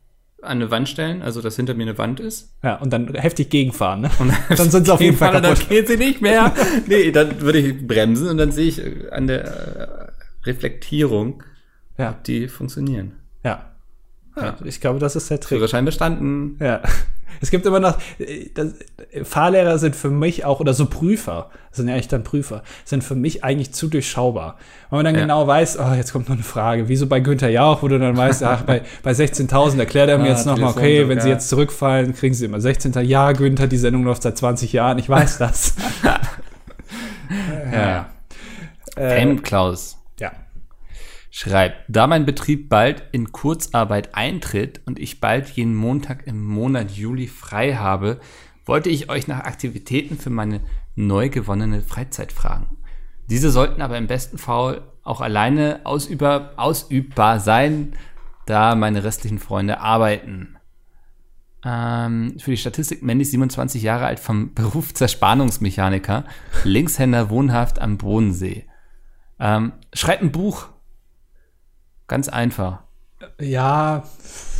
an eine Wand stellen, also dass hinter mir eine Wand ist. Ja, und dann heftig gegenfahren. Ne? dann *laughs* sind sie auf jeden Fall Fall, dann kaputt. geht sie nicht mehr. *laughs* nee, dann würde ich bremsen und dann sehe ich äh, an der äh, Reflektierung, Ja, ob die funktionieren. ja. Ja. Ich glaube, das ist der Trick. Führerschein bestanden. Ja. *laughs* Es gibt immer noch, das, Fahrlehrer sind für mich auch, oder so Prüfer, sind ja echt dann Prüfer, sind für mich eigentlich zu durchschaubar. Weil man dann Ja. genau weiß, oh, jetzt kommt noch eine Frage, wie so bei Günther Jauch, wo du dann weißt, ach, bei, bei 16.000 erklärt er mir Ah, jetzt nochmal, okay, so, wenn sie ja. jetzt zurückfallen, kriegen sie immer 16. Ja, Günther, die Sendung läuft seit 20 Jahren, ich weiß *laughs* das. Ja. Äh, M. Klaus ja. Schreibt, da mein Betrieb bald in Kurzarbeit eintritt und ich bald jeden Montag im Monat Juli frei habe, wollte ich euch nach Aktivitäten für meine neu gewonnene Freizeit fragen. Diese sollten aber im besten Fall auch alleine ausüber, ausübbar sein, da meine restlichen Freunde arbeiten. Ähm, für die Statistik männlich 27 Jahre alt vom *laughs* Beruf Zerspannungsmechaniker, Linkshänder wohnhaft am Bodensee. Ähm, schreibt ein Buch. Ganz einfach. Ja,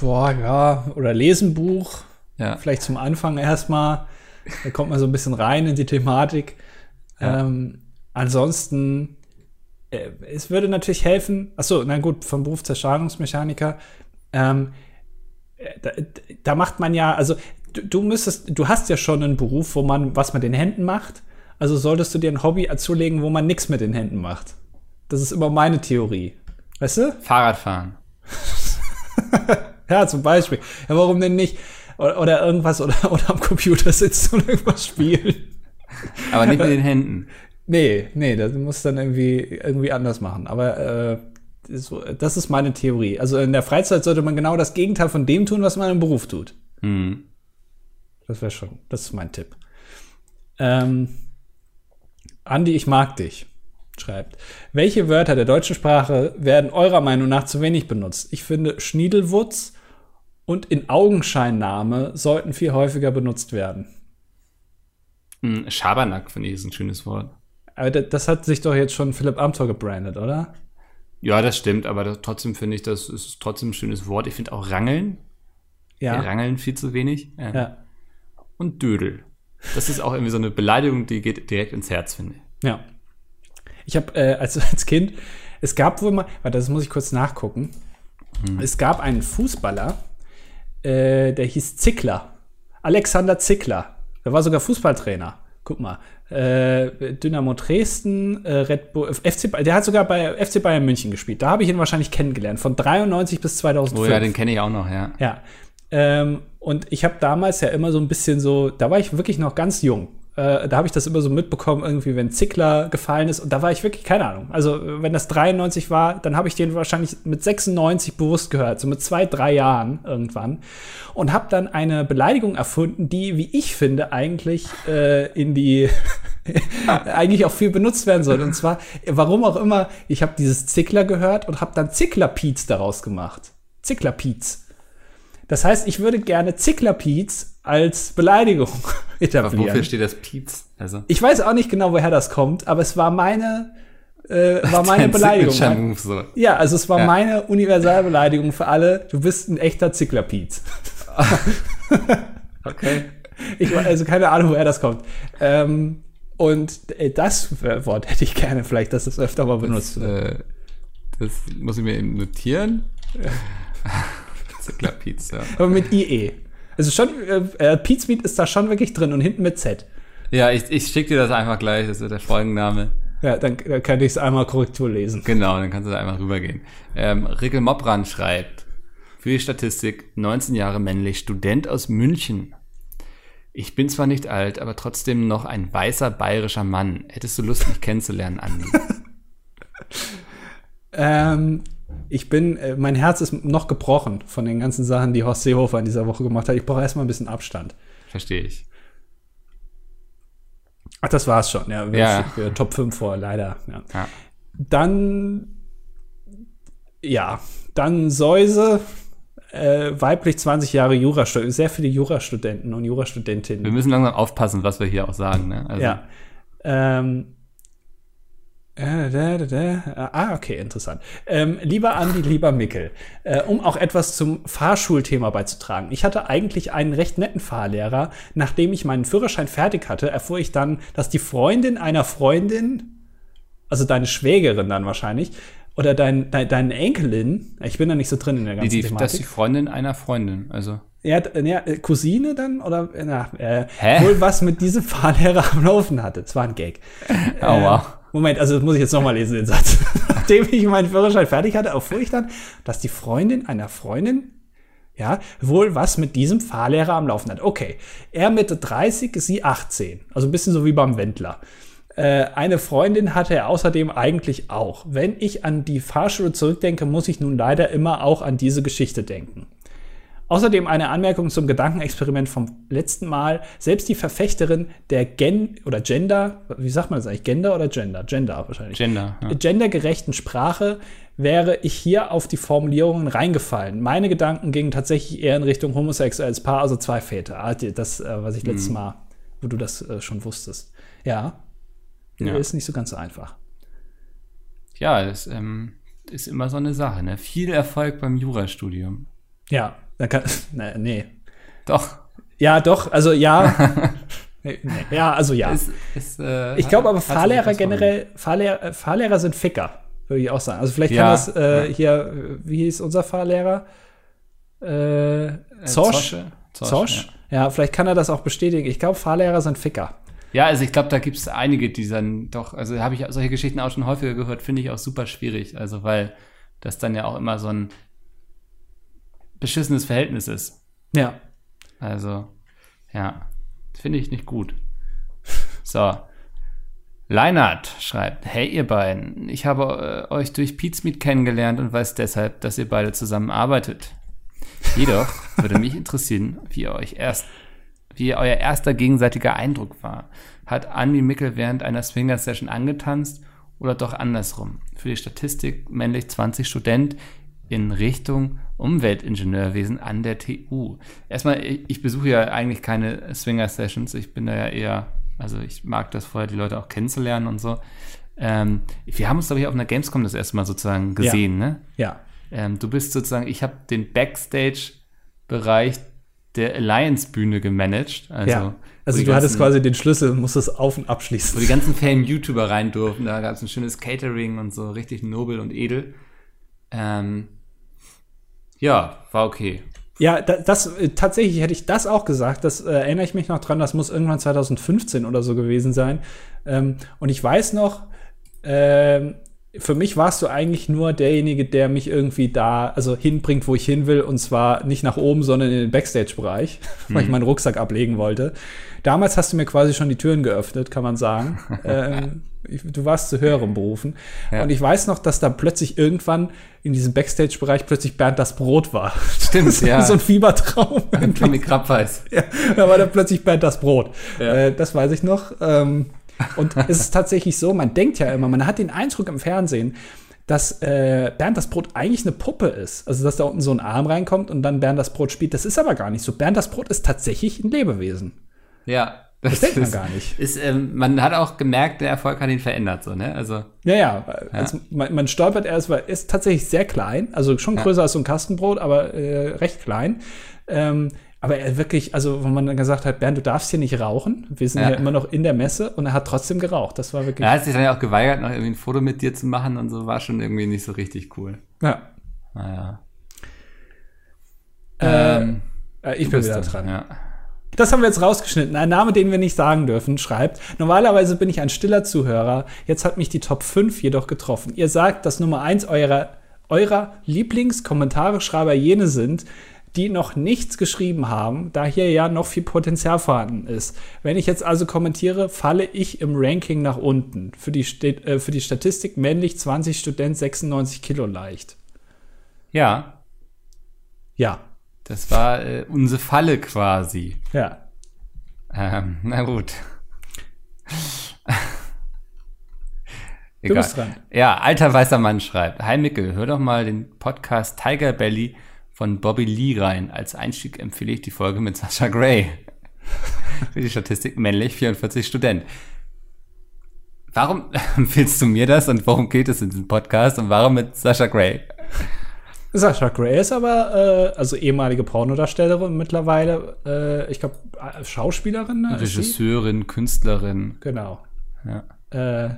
boah, ja, oder Lesenbuch, Ja. vielleicht zum Anfang erstmal. Da kommt man so ein bisschen rein in die Thematik. Ja. Ähm, ansonsten, äh, es würde natürlich helfen, achso, na gut, vom Beruf Zerschlagsmechaniker, ähm, äh, da, da macht man ja, also du, du müsstest, du hast ja schon einen Beruf, wo man was mit den Händen macht. Also solltest du dir ein Hobby zulegen, wo man nichts mit den Händen macht. Das ist immer meine Theorie. Weißt du? Fahrradfahren. *laughs* Ja, zum Beispiel. Ja, warum denn nicht? Oder, oder irgendwas oder, *laughs* oder am Computer sitzen und irgendwas spielen. Aber nicht mit *laughs* den Händen. Nee, nee, das muss dann irgendwie, irgendwie anders machen. Aber äh, das ist meine Theorie. Also in der Freizeit sollte man genau das Gegenteil von dem tun, was man im Beruf tut. Mhm. Das wäre schon, das ist mein Tipp. Ähm, Andi, ich mag dich, schreibt. Welche Wörter der deutschen Sprache werden eurer Meinung nach zu wenig benutzt? Ich finde, Schniedelwutz und in Augenscheinnahme sollten viel häufiger benutzt werden. Mhm. Schabernack finde ich ist ein schönes Wort. Aber das, hat sich doch jetzt schon Philipp Amthor gebrandet, oder? Ja, das stimmt, aber das, trotzdem finde ich, das ist trotzdem ein schönes Wort. Ich finde auch Rangeln. Wir Ja. rangeln viel zu wenig. Ja. Ja. Und Dödel. Das ist auch irgendwie so eine Beleidigung, die geht direkt ins Herz, finde ich. Ja. Ich habe äh, als, *laughs* als Kind, es gab wohl mal, warte, das muss ich kurz nachgucken. Es gab einen Fußballer, äh, der hieß Zickler. Alexander Zickler. Der war sogar Fußballtrainer. Guck mal. Äh, Dynamo Dresden, äh, Red Bull, FC, Ba- der hat sogar bei FC Bayern München gespielt. Da habe ich ihn wahrscheinlich kennengelernt. Von 93 bis 2005. Oh ja, den kenne ich auch noch, ja. Ja. Ähm, und ich habe damals ja immer so ein bisschen so, da war ich wirklich noch ganz jung. Äh, da habe ich das immer so mitbekommen, irgendwie, wenn Zickler gefallen ist. Und da war ich wirklich, keine Ahnung. Also, wenn das 93 war, dann habe ich den wahrscheinlich mit 96 bewusst gehört, so mit zwei, drei Jahren irgendwann. Und habe dann eine Beleidigung erfunden, die, wie ich finde, eigentlich äh, in die *laughs* eigentlich auch viel benutzt werden soll. Und zwar, warum auch immer, ich habe dieses Zickler gehört und habe dann Zicklerpiez daraus gemacht. Zicklerpiez. Das heißt, ich würde gerne Zicklerpiez als Beleidigung *laughs* Aber etablieren. wofür steht das Piez? Also, Ich weiß auch nicht genau, woher das kommt, aber es war meine, äh, war meine Beleidigung. So. Ja, also es war Ja. meine Universalbeleidigung für alle. Du bist ein echter Zicklerpiez. *laughs* Okay. Ich also keine Ahnung, woher das kommt. Ähm, und äh, das Wort hätte ich gerne vielleicht, dass es öfter mal benutzt Das, wird. äh, das muss ich mir eben notieren. *laughs* Zickler Piez, ja. Aber mit IE. Es ist schon, äh, Pete's Meat ist da schon wirklich drin und hinten mit Z. Ja, ich, ich schicke dir das einfach gleich, das wird der Folgenname. Ja, dann, dann kann ich es einmal Korrektur lesen. Genau, dann kannst du da einmal rübergehen. Ähm, Rickel Mobran schreibt, für die Statistik, 19 Jahre männlich, Student aus München. Ich bin zwar nicht alt, aber trotzdem noch ein weißer bayerischer Mann. Hättest du Lust, mich kennenzulernen, Andi? *laughs* ähm, ich bin, äh, mein Herz ist noch gebrochen von den ganzen Sachen, die Horst Seehofer in dieser Woche gemacht hat. Ich brauche erstmal ein bisschen Abstand. Verstehe ich. Ach, das war's schon. Ja, Ja. wir Top 5 vor, leider. Ja. Ja. Dann, ja, dann Säuse, äh, weiblich 20 Jahre Jurastudenten, sehr viele Jurastudenten und Wir Jurastudentinnen. müssen langsam aufpassen, was wir hier auch sagen. Ne? Also, Ja. Ähm, äh, da, da, da. Ah, okay, interessant. Ähm, lieber Andi, lieber Mickel, äh, um auch etwas zum Fahrschulthema beizutragen. Ich hatte eigentlich einen recht netten Fahrlehrer. Nachdem ich meinen Führerschein fertig hatte, erfuhr ich dann, dass die Freundin einer Freundin, also deine Schwägerin dann wahrscheinlich, oder dein, dein, deine Enkelin, ich bin da nicht so drin in der Die, ganzen die, das ist Thematik. die Freundin einer Freundin. Also, Ja, d- ja, äh, Cousine dann oder na, äh, Hä? wohl was mit diesem *laughs* Fahrlehrer am Laufen hatte. Das war ein Gag. Aua. Äh, Moment, also das muss ich jetzt nochmal lesen, den Satz. *laughs* Nachdem ich meinen Führerschein fertig hatte, erfuhr ich dann, dass die Freundin einer Freundin ja, wohl was mit diesem Fahrlehrer am Laufen hat. Okay, er Mitte 30, sie 18. Also ein bisschen so wie beim Wendler. Äh, eine Freundin hatte er außerdem eigentlich auch. Wenn ich an die Fahrschule zurückdenke, muss ich nun leider immer auch an diese Geschichte denken. Außerdem eine Anmerkung zum Gedankenexperiment vom letzten Mal. Selbst die Verfechterin der Gen oder Gender, wie sagt man das eigentlich? Gender oder Gender? Gender wahrscheinlich. Gender. Ja. Gendergerechten Sprache wäre ich hier auf die Formulierungen reingefallen. Meine Gedanken gingen tatsächlich eher in Richtung homosexuelles Paar, also zwei Väter. Ah, Das, äh, was ich Mhm. letztes Mal, wo du das äh, schon wusstest. Ja. Ja. Ist nicht so ganz so einfach. Ja, das ähm, ist immer so eine Sache. Ne? Viel Erfolg beim Jurastudium. Ja, dann kann, *laughs* nee, nee. Doch. Ja, doch, also ja. *laughs* nee, nee. Ja, also ja. Ist, ist, äh, Ich glaube aber Fahrlehrer generell, Fahrlehrer, äh, Fahrlehrer sind Ficker, würde ich auch sagen. Also vielleicht Ja, kann das äh, ja. hier, wie hieß unser Fahrlehrer? Äh, verloren. Äh, Zosch? Zosch? Ja. Ja. vielleicht kann er das auch bestätigen. Ich glaube, Fahrlehrer sind Ficker. ja, also ich glaube, da gibt es einige, die dann doch, also habe ich solche Geschichten auch schon häufiger gehört, finde ich auch super schwierig. Also weil das dann ja auch immer so ein beschissenes Verhältnis ist. Ja. Also, ja, finde ich nicht gut. *laughs* So. Leinert schreibt, hey ihr beiden, ich habe äh, euch durch Pizmeet kennengelernt und weiß deshalb, dass ihr beide zusammenarbeitet. Jedoch *laughs* würde mich interessieren, wie ihr euch erst, wie euer erster gegenseitiger Eindruck war. Hat Andi Mickel während einer Swinger-Session angetanzt oder doch andersrum? Für die Statistik männlich 20 Student in Richtung Umweltingenieurwesen an der TU. Erstmal, ich, besuche ja eigentlich keine Swinger-Sessions. Ich bin da ja eher, also ich mag das vorher, die Leute auch kennenzulernen und so. Ähm, wir haben uns, glaube ich, auf einer Gamescom das erste Mal sozusagen gesehen, ne? Ja. Ähm, du bist sozusagen, ich habe den Backstage-Bereich der Alliance-Bühne gemanagt. Also, ja. wo Also du hattest ganzen- quasi den Schlüssel, musstest auf und Wo abschließen. die ganzen Fame-YouTuber rein durften. Da gab es ein schönes Catering und so, richtig nobel und edel. Ähm, ja, war okay. Ja, da, das äh, tatsächlich hätte ich das auch gesagt. Das äh, erinnere ich mich noch dran. Das muss irgendwann 2015 oder so gewesen sein. Ähm, und ich weiß noch, ähm, für mich warst du eigentlich nur derjenige, der mich irgendwie da, also hinbringt, wo ich hin will, und zwar nicht nach oben, sondern in den Backstage-Bereich, *laughs* weil ich meinen Rucksack ablegen wollte. Damals hast du mir quasi schon die Türen geöffnet, kann man sagen. *laughs* ähm, ich, du warst zu höherem berufen. Ja. Und ich weiß noch, dass da plötzlich irgendwann in diesem Backstage-Bereich plötzlich Bernd das Brot war. *laughs* Stimmt, so, ja. so ein Fiebertraum. *laughs* Tommy Krabbeis. ja, da war dann plötzlich Bernd das Brot. Ja. Äh, das weiß ich noch. Ähm, und es ist tatsächlich so, man denkt ja immer, man hat den Eindruck im Fernsehen, dass äh, Bernd das Brot eigentlich eine Puppe ist. Also, dass da unten so ein Arm reinkommt und dann Bernd das Brot spielt. Das ist aber gar nicht so. Bernd das Brot ist tatsächlich ein Lebewesen. Ja. Das denkt man ist- gar nicht. Ist, ähm, man hat auch gemerkt, der Erfolg hat ihn verändert, so, ne? Also, Ja, ja. Also man, man stolpert erst, weil er ist tatsächlich sehr klein, also schon größer als so ein Kastenbrot, aber äh, recht klein. Ähm, aber er wirklich, also wo man dann gesagt hat, Bernd, du darfst hier nicht rauchen. Wir sind Ja. ja, immer noch in der Messe und er hat trotzdem geraucht. Das war wirklich. er hat sich dann ja auch geweigert, noch irgendwie ein Foto mit dir zu machen und so, war schon irgendwie nicht so richtig cool. Ja. Naja. Äh, Ähm, Äh, ich bin wieder dran. Ja. Das haben wir jetzt rausgeschnitten. Ein Name, den wir nicht sagen dürfen, schreibt. Normalerweise bin ich ein stiller Zuhörer. Jetzt hat mich die Top 5 jedoch getroffen. Ihr sagt, dass Nummer 1 eurer, eurer Lieblingskommentare-Schreiber jene sind, die noch nichts geschrieben haben, da hier ja noch viel Potenzial vorhanden ist. Wenn ich jetzt also kommentiere, falle ich im Ranking nach unten. Für die, äh, für die Statistik männlich 20 Student 96 Kilo leicht. Ja. Ja. Das war äh, unsere Falle quasi. Ja. Ähm, na gut. Du bist dran. Ja, alter weißer Mann schreibt. Hi Mickel, hör doch mal den Podcast Tiger Belly von Bobby Lee rein. Als Einstieg empfehle ich die Folge mit Sascha Gray. *laughs* Für die Statistik männlich, 44 Student. Warum *laughs* empfiehlst du mir das und worum geht es in diesem Podcast und warum mit Sascha Gray? Sascha Gray ist aber, äh, also ehemalige Pornodarstellerin mittlerweile, äh, ich glaube, Schauspielerin. Ne? Regisseurin, Künstlerin. Genau. Ja. Äh,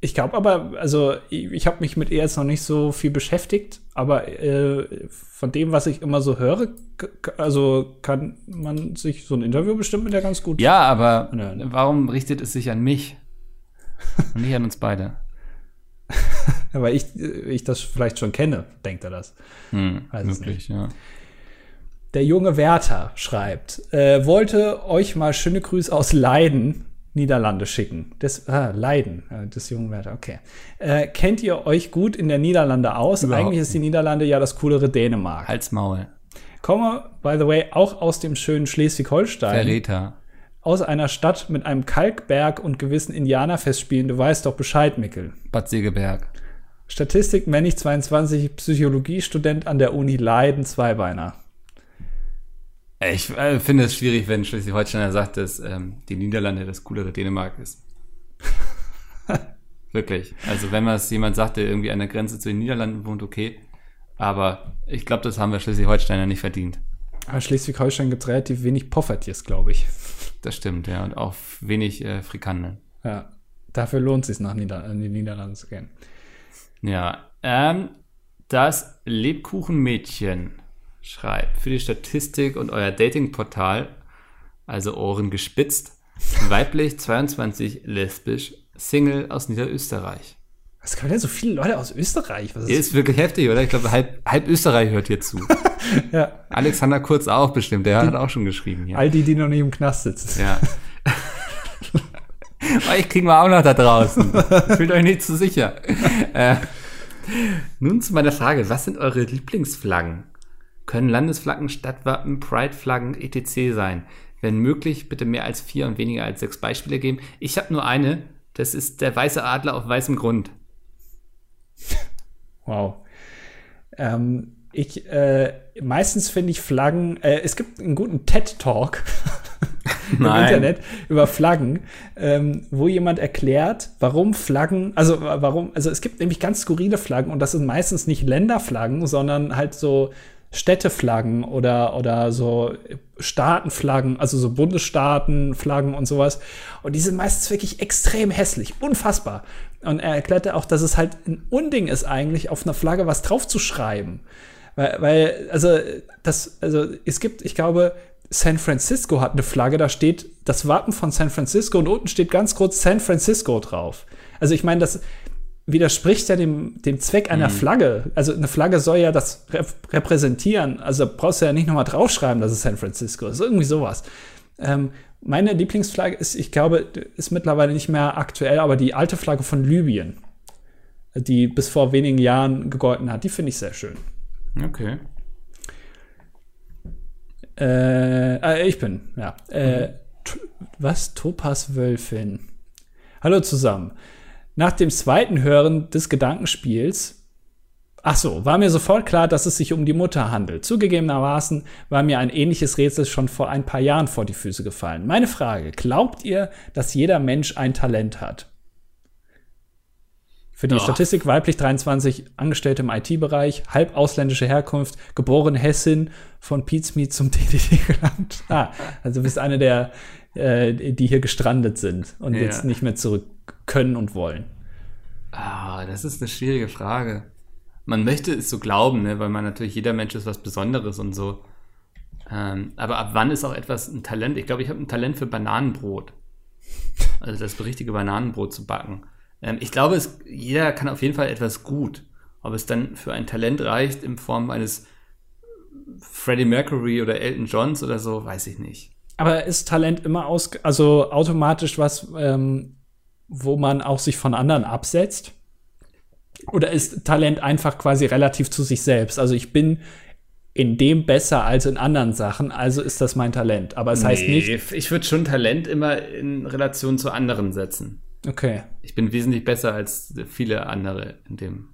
ich glaube aber, also ich, ich habe mich mit ihr jetzt noch nicht so viel beschäftigt, aber äh, von dem, was ich immer so höre, also kann man sich so ein Interview bestimmt mit der ganz gut. Ja, aber anhören. warum richtet es sich an mich und nicht an uns beide? *laughs* Weil ich, ich das vielleicht schon kenne, denkt er das. Hm, möglich, ja. Der junge Werther schreibt, äh, wollte euch mal schöne Grüße aus Leiden Niederlande schicken. Das, ah, Leiden, äh, des jungen Werther, okay. Äh, kennt ihr euch gut in der Niederlande aus? Überhaupt Eigentlich ist die Niederlande ja das coolere Dänemark. Halt's Maul. Komme, by the way, auch aus dem schönen Schleswig-Holstein. Verräter. Aus einer Stadt mit einem Kalkberg und gewissen Indianerfestspielen. Du weißt doch Bescheid, Mickel. Bad Segeberg. Statistik, männlich 22, Psychologiestudent an der Uni Leiden, Zweibeiner. Ich äh, finde es schwierig, wenn Schleswig-Holsteiner sagt, dass ähm, die Niederlande das coolere Dänemark ist. *laughs* Wirklich. Also wenn man es jemand sagt, der irgendwie an der Grenze zu den Niederlanden wohnt, okay. Aber ich glaube, das haben wir Schleswig-Holsteiner nicht verdient. Aber Schleswig-Holstein gibt relativ wenig Poffertiers, glaube ich. Das stimmt, ja. Und auch wenig äh, Frikanden. Ja. Dafür lohnt es sich, nach Nieder in die Niederlande zu gehen. Ja. Ähm, das Lebkuchenmädchen schreibt für die Statistik und euer Datingportal, also Ohren gespitzt, weiblich, 22, lesbisch, Single aus Niederösterreich. Was kann denn so viele Leute aus Österreich? Was ist, ist wirklich heftig, oder? Ich glaube, halb, halb Österreich hört hier zu. *laughs* ja. Alexander Kurz auch bestimmt, der die, hat auch schon geschrieben. Ja. All die, die noch nicht im Knast sitzen. Ja. *laughs* Euch kriegen wir auch noch da draußen. Fühlt euch nicht zu sicher. *laughs* Äh, nun zu meiner Frage, was sind eure Lieblingsflaggen? können Landesflaggen, Stadtwappen, Prideflaggen etc. sein. Wenn möglich, bitte mehr als vier und weniger als sechs Beispiele geben. Ich habe nur eine, das ist der weiße Adler auf weißem Grund. *laughs* Wow. Ähm, ich, äh, meistens finde ich Flaggen, äh, es gibt einen guten TED-Talk *laughs* im Internet über Flaggen, ähm, wo jemand erklärt, warum Flaggen, also warum, also es gibt nämlich ganz skurrile Flaggen und das sind meistens nicht Länderflaggen, sondern halt so Städteflaggen oder, oder so Staatenflaggen, also so Bundesstaatenflaggen und sowas. Und die sind meistens wirklich extrem hässlich, unfassbar. Und er erklärte auch, dass es halt ein Unding ist eigentlich, auf einer Flagge was draufzuschreiben. Weil, weil, also, das, also, es gibt, ich glaube, San Francisco hat eine Flagge, da steht das Wappen von San Francisco und unten steht ganz kurz San Francisco drauf. Also, ich meine, das, widerspricht ja dem, dem Zweck einer mhm. Flagge. Also eine Flagge soll ja das rep repräsentieren. Also brauchst du ja nicht nochmal draufschreiben, dass es San Francisco ist. Irgendwie sowas. Ähm, meine Lieblingsflagge ist, ich glaube, ist mittlerweile nicht mehr aktuell, aber die alte Flagge von Libyen, die bis vor wenigen Jahren gegolten hat, die finde ich sehr schön. Okay. Äh, äh, ich bin, ja. Äh, mhm. was? Topaz Wölfin. Hallo zusammen. Nach dem zweiten Hören des Gedankenspiels Ach so, war mir sofort klar, dass es sich um die Mutter handelt. Zugegebenermaßen war mir ein ähnliches Rätsel schon vor ein paar Jahren vor die Füße gefallen. Meine Frage, glaubt ihr, dass jeder Mensch ein Talent hat? Für die Doch. Statistik weiblich 23, Angestellte im IT-Bereich, halb ausländische Herkunft, geboren Hessin, von Pizmeet zum *laughs* DDD gelangt. Ah, also du bist eine der, äh, die hier gestrandet sind und ja. jetzt nicht mehr zurück können und wollen? Ah, das ist eine schwierige Frage. Man möchte es so glauben, ne, weil man natürlich jeder Mensch ist was Besonderes und so. Ähm, aber ab wann ist auch etwas ein Talent? Ich glaube, ich habe ein Talent für Bananenbrot. Also das richtige Bananenbrot zu backen. Ähm, ich glaube, es, jeder kann auf jeden Fall etwas gut. Ob es dann für ein Talent reicht in Form eines Freddie Mercury oder Elton Johns oder so, weiß ich nicht. Aber ist Talent immer aus, also automatisch was, ähm, wo man auch sich von anderen absetzt? Oder ist Talent einfach quasi relativ zu sich selbst? Also ich bin in dem besser als in anderen Sachen, also ist das mein Talent. Aber es nee, heißt nicht. Ich würde schon Talent immer in Relation zu anderen setzen. Okay. Ich bin wesentlich besser als viele andere in dem.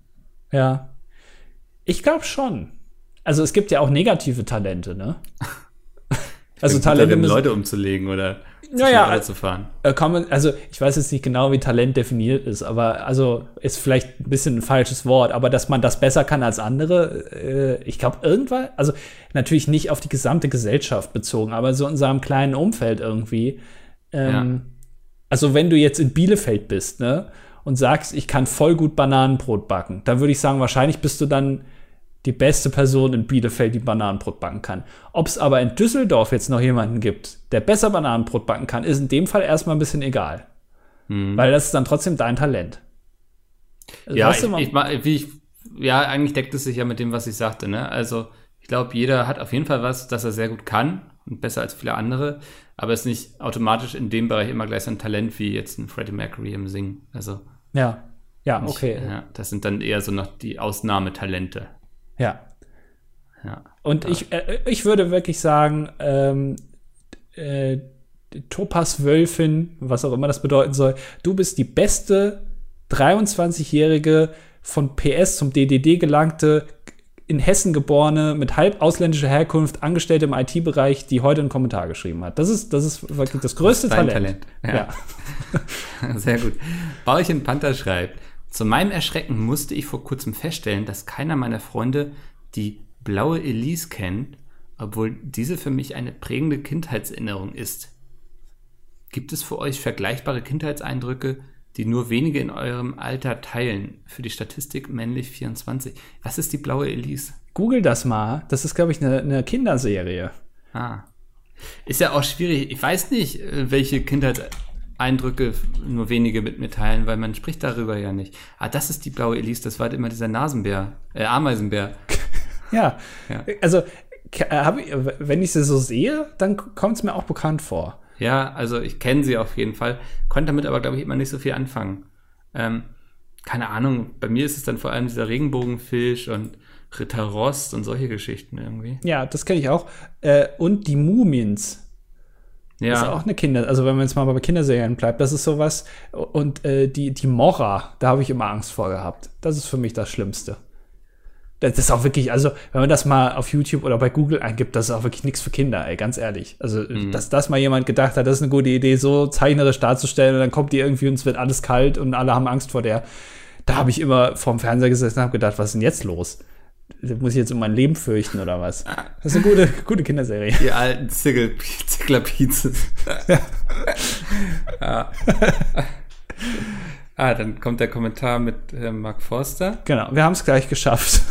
Ja. Ich glaube schon. Also es gibt ja auch negative Talente, ne? *laughs* also Talente. Müssen, Leute umzulegen oder naja, zu fahren. Äh, man, also ich weiß jetzt nicht genau, wie Talent definiert ist, aber also ist vielleicht ein bisschen ein falsches Wort, aber dass man das besser kann als andere, äh, ich glaube irgendwann, also natürlich nicht auf die gesamte Gesellschaft bezogen, aber so in seinem kleinen Umfeld irgendwie. Ähm, ja. Also wenn du jetzt in Bielefeld bist, ne, und sagst, ich kann voll gut Bananenbrot backen, dann würde ich sagen, wahrscheinlich bist du dann die beste Person in Bielefeld, die Bananenbrot backen kann. Ob es aber in Düsseldorf jetzt noch jemanden gibt, der besser Bananenbrot backen kann, ist in dem Fall erstmal ein bisschen egal. Mhm. Weil das ist dann trotzdem dein Talent. Also, ja, ich, ich, ich, ja, eigentlich deckt es sich ja mit dem, was ich sagte. Ne? Also ich glaube, jeder hat auf jeden Fall was, das er sehr gut kann und besser als viele andere, aber ist nicht automatisch in dem Bereich immer gleich so ein Talent wie jetzt ein Freddie Mercury im Singen. Also ja, ja, okay. Ich, ja, das sind dann eher so noch die Ausnahmetalente. Ja. Ja. Und ich, äh, ich würde wirklich sagen, ähm, äh, Topas Wölfin, was auch immer das bedeuten soll, du bist die beste 23-jährige von PS zum DDD gelangte, in Hessen geborene, mit halb ausländischer Herkunft, Angestellte im IT-Bereich, die heute einen Kommentar geschrieben hat. Das ist, das ist wirklich das größte das Talent. Talent. Ja. ja. *laughs* Sehr gut. Bauchen Panther schreibt, zu meinem Erschrecken musste ich vor kurzem feststellen, dass keiner meiner Freunde die blaue Elise kennt, obwohl diese für mich eine prägende Kindheitserinnerung ist. Gibt es für euch vergleichbare Kindheitseindrücke, die nur wenige in eurem Alter teilen? Für die Statistik männlich 24. Was ist die blaue Elise? Google das mal. Das ist, glaube ich, eine, eine Kinderserie. Ah. Ist ja auch schwierig. Ich weiß nicht, äh, welche Kindheitseindrücke Eindrücke nur wenige mit mir teilen, weil man spricht darüber ja nicht. Ah, das ist die blaue Elise, das war halt immer dieser Nasenbär, äh, Ameisenbär. *laughs* ja. ja, also wenn ich sie so sehe, dann kommt es mir auch bekannt vor. Ja, also ich kenne sie auf jeden Fall, konnte damit aber, glaube ich, immer nicht so viel anfangen. Ähm, keine Ahnung, bei mir ist es dann vor allem dieser Regenbogenfisch und Ritter Rost und solche Geschichten irgendwie. Ja, das kenne ich auch. Äh, und die Mumins. Ja. Das ist auch eine Kinder, also wenn man jetzt mal bei Kinderserien bleibt, das ist sowas. Und äh, die, die Mora, da habe ich immer Angst vor gehabt. Das ist für mich das Schlimmste. Das ist auch wirklich, also wenn man das mal auf YouTube oder bei Google eingibt, das ist auch wirklich nichts für Kinder, ey, ganz ehrlich. Also, mhm. dass das mal jemand gedacht hat, das ist eine gute Idee, so zeichnerisch darzustellen und dann kommt die irgendwie und es wird alles kalt und alle haben Angst vor der. Da habe ich immer vorm Fernseher gesessen und habe gedacht, was ist denn jetzt los? Muss ich jetzt um mein Leben fürchten oder was? Das ist eine gute, gute Kinderserie. Die alten Ziggler-Pizzas. ja. *laughs* ah, dann kommt der Kommentar mit äh, Mark Forster. Genau, wir haben es gleich geschafft.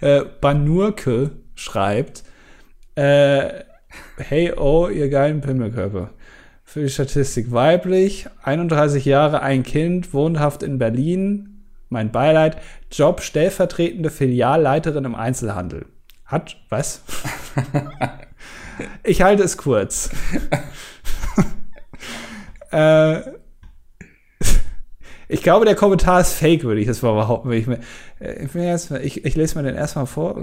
äh, Banurke schreibt, äh, hey, oh, ihr geilen Pimmelkörper. Für die Statistik weiblich, 31 Jahre, ein Kind, wohnhaft in Berlin, mein Beileid. Job stellvertretende Filialleiterin im Einzelhandel. Hat, was? *laughs* ich halte es kurz. *laughs* äh, ich glaube, der Kommentar ist fake, würde ich das mal behaupten. Ich, mir, äh, ich, ich, lese mir den erstmal vor.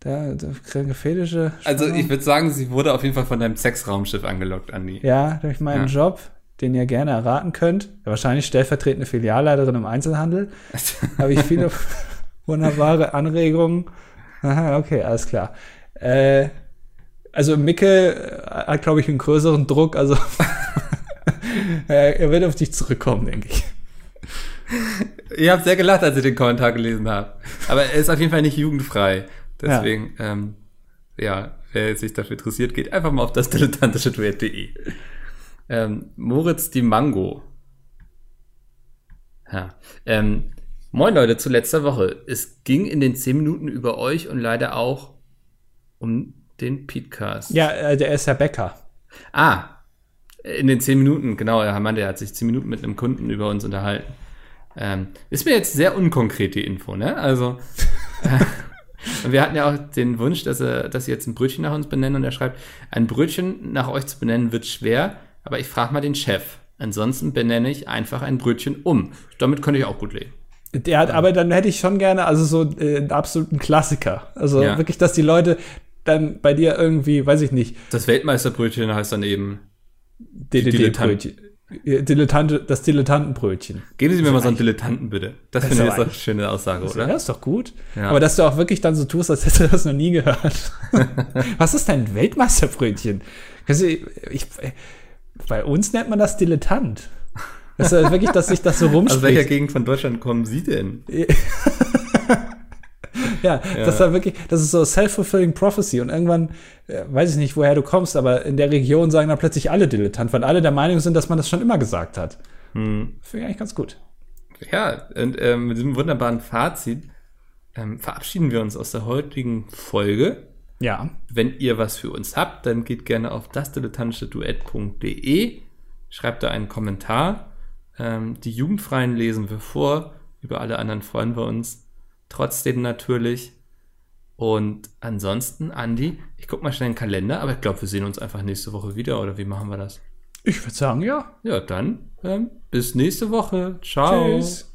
Da, da fetische. Also, ich würde sagen, sie wurde auf jeden Fall von deinem Sexraumschiff angelockt, Andi. Ja, durch meinen ja. Job den ihr gerne erraten könnt. Wahrscheinlich stellvertretende Filialleiterin im Einzelhandel. *laughs* Habe ich viele wunderbare Anregungen. Aha, okay, alles klar. Äh, also Micke hat, glaube ich, einen größeren Druck. Also *laughs* er wird auf dich zurückkommen, denke ich. Ihr habt sehr gelacht, als ich den Kommentar gelesen habe. Aber er ist auf jeden Fall nicht jugendfrei. Deswegen, ja, ähm, ja wer sich dafür interessiert, geht einfach mal auf das dilettantische Duett.de. Ähm, Moritz die Mango. Ja. Ähm, moin Leute, zu letzter Woche. Es ging in den zehn Minuten über euch und leider auch um den Podcast. Ja, äh, der ist ja Bäcker. Ah, in den zehn Minuten, genau, er meinte, er hat sich zehn Minuten mit einem Kunden über uns unterhalten. Ähm, ist mir jetzt sehr unkonkret die Info, ne? Also, *laughs* äh, und wir hatten ja auch den Wunsch, dass, er, dass sie jetzt ein Brötchen nach uns benennen und er schreibt, ein Brötchen nach euch zu benennen wird schwer, aber ich frage mal den Chef. Ansonsten benenne ich einfach ein Brötchen um. Damit könnte ich auch gut leben. Der hat, aber dann hätte ich schon gerne, also so äh, einen absoluten Klassiker. Also Ja. wirklich, dass die Leute dann bei dir irgendwie, weiß ich nicht, Das Weltmeisterbrötchen heißt dann eben. Äh, Dilettante, das Dilettantenbrötchen. geben Sie mir mal so einen Dilettanten bitte. Das, Das finde ich ist jetzt eine schöne Aussage, Ja, oder? ist doch gut. Ja. Aber dass du auch wirklich dann so tust, als hättest du das noch nie gehört. *laughs* Was ist dein Weltmeisterbrötchen? Ich, ich, bei uns nennt man das Dilettant. Das ist wirklich, dass sich das so Aus welcher rumspricht. Gegend von Deutschland kommen Sie denn? *laughs* Ja, das ist halt wirklich, das ist so self-fulfilling prophecy. Und irgendwann, äh, weiß ich nicht, woher du kommst, aber in der Region sagen dann plötzlich alle Dilettant, weil alle der Meinung sind, dass man das schon immer gesagt hat. Hm. Finde ich eigentlich ganz gut. Ja, und ähm, mit diesem wunderbaren Fazit ähm, verabschieden wir uns aus der heutigen Folge. Ja. Wenn ihr was für uns habt, dann geht gerne auf dasdilettantischeduett.de, schreibt da einen Kommentar. Ähm, die Jugendfreien lesen wir vor. Über alle anderen freuen wir uns trotzdem natürlich. Und ansonsten, Andi, ich guck mal schnell in den Kalender, aber ich glaube, wir sehen uns einfach nächste Woche wieder, oder wie machen wir das? Ich würde sagen, ja. Ja, dann ähm, bis nächste Woche. Ciao. Tschüss.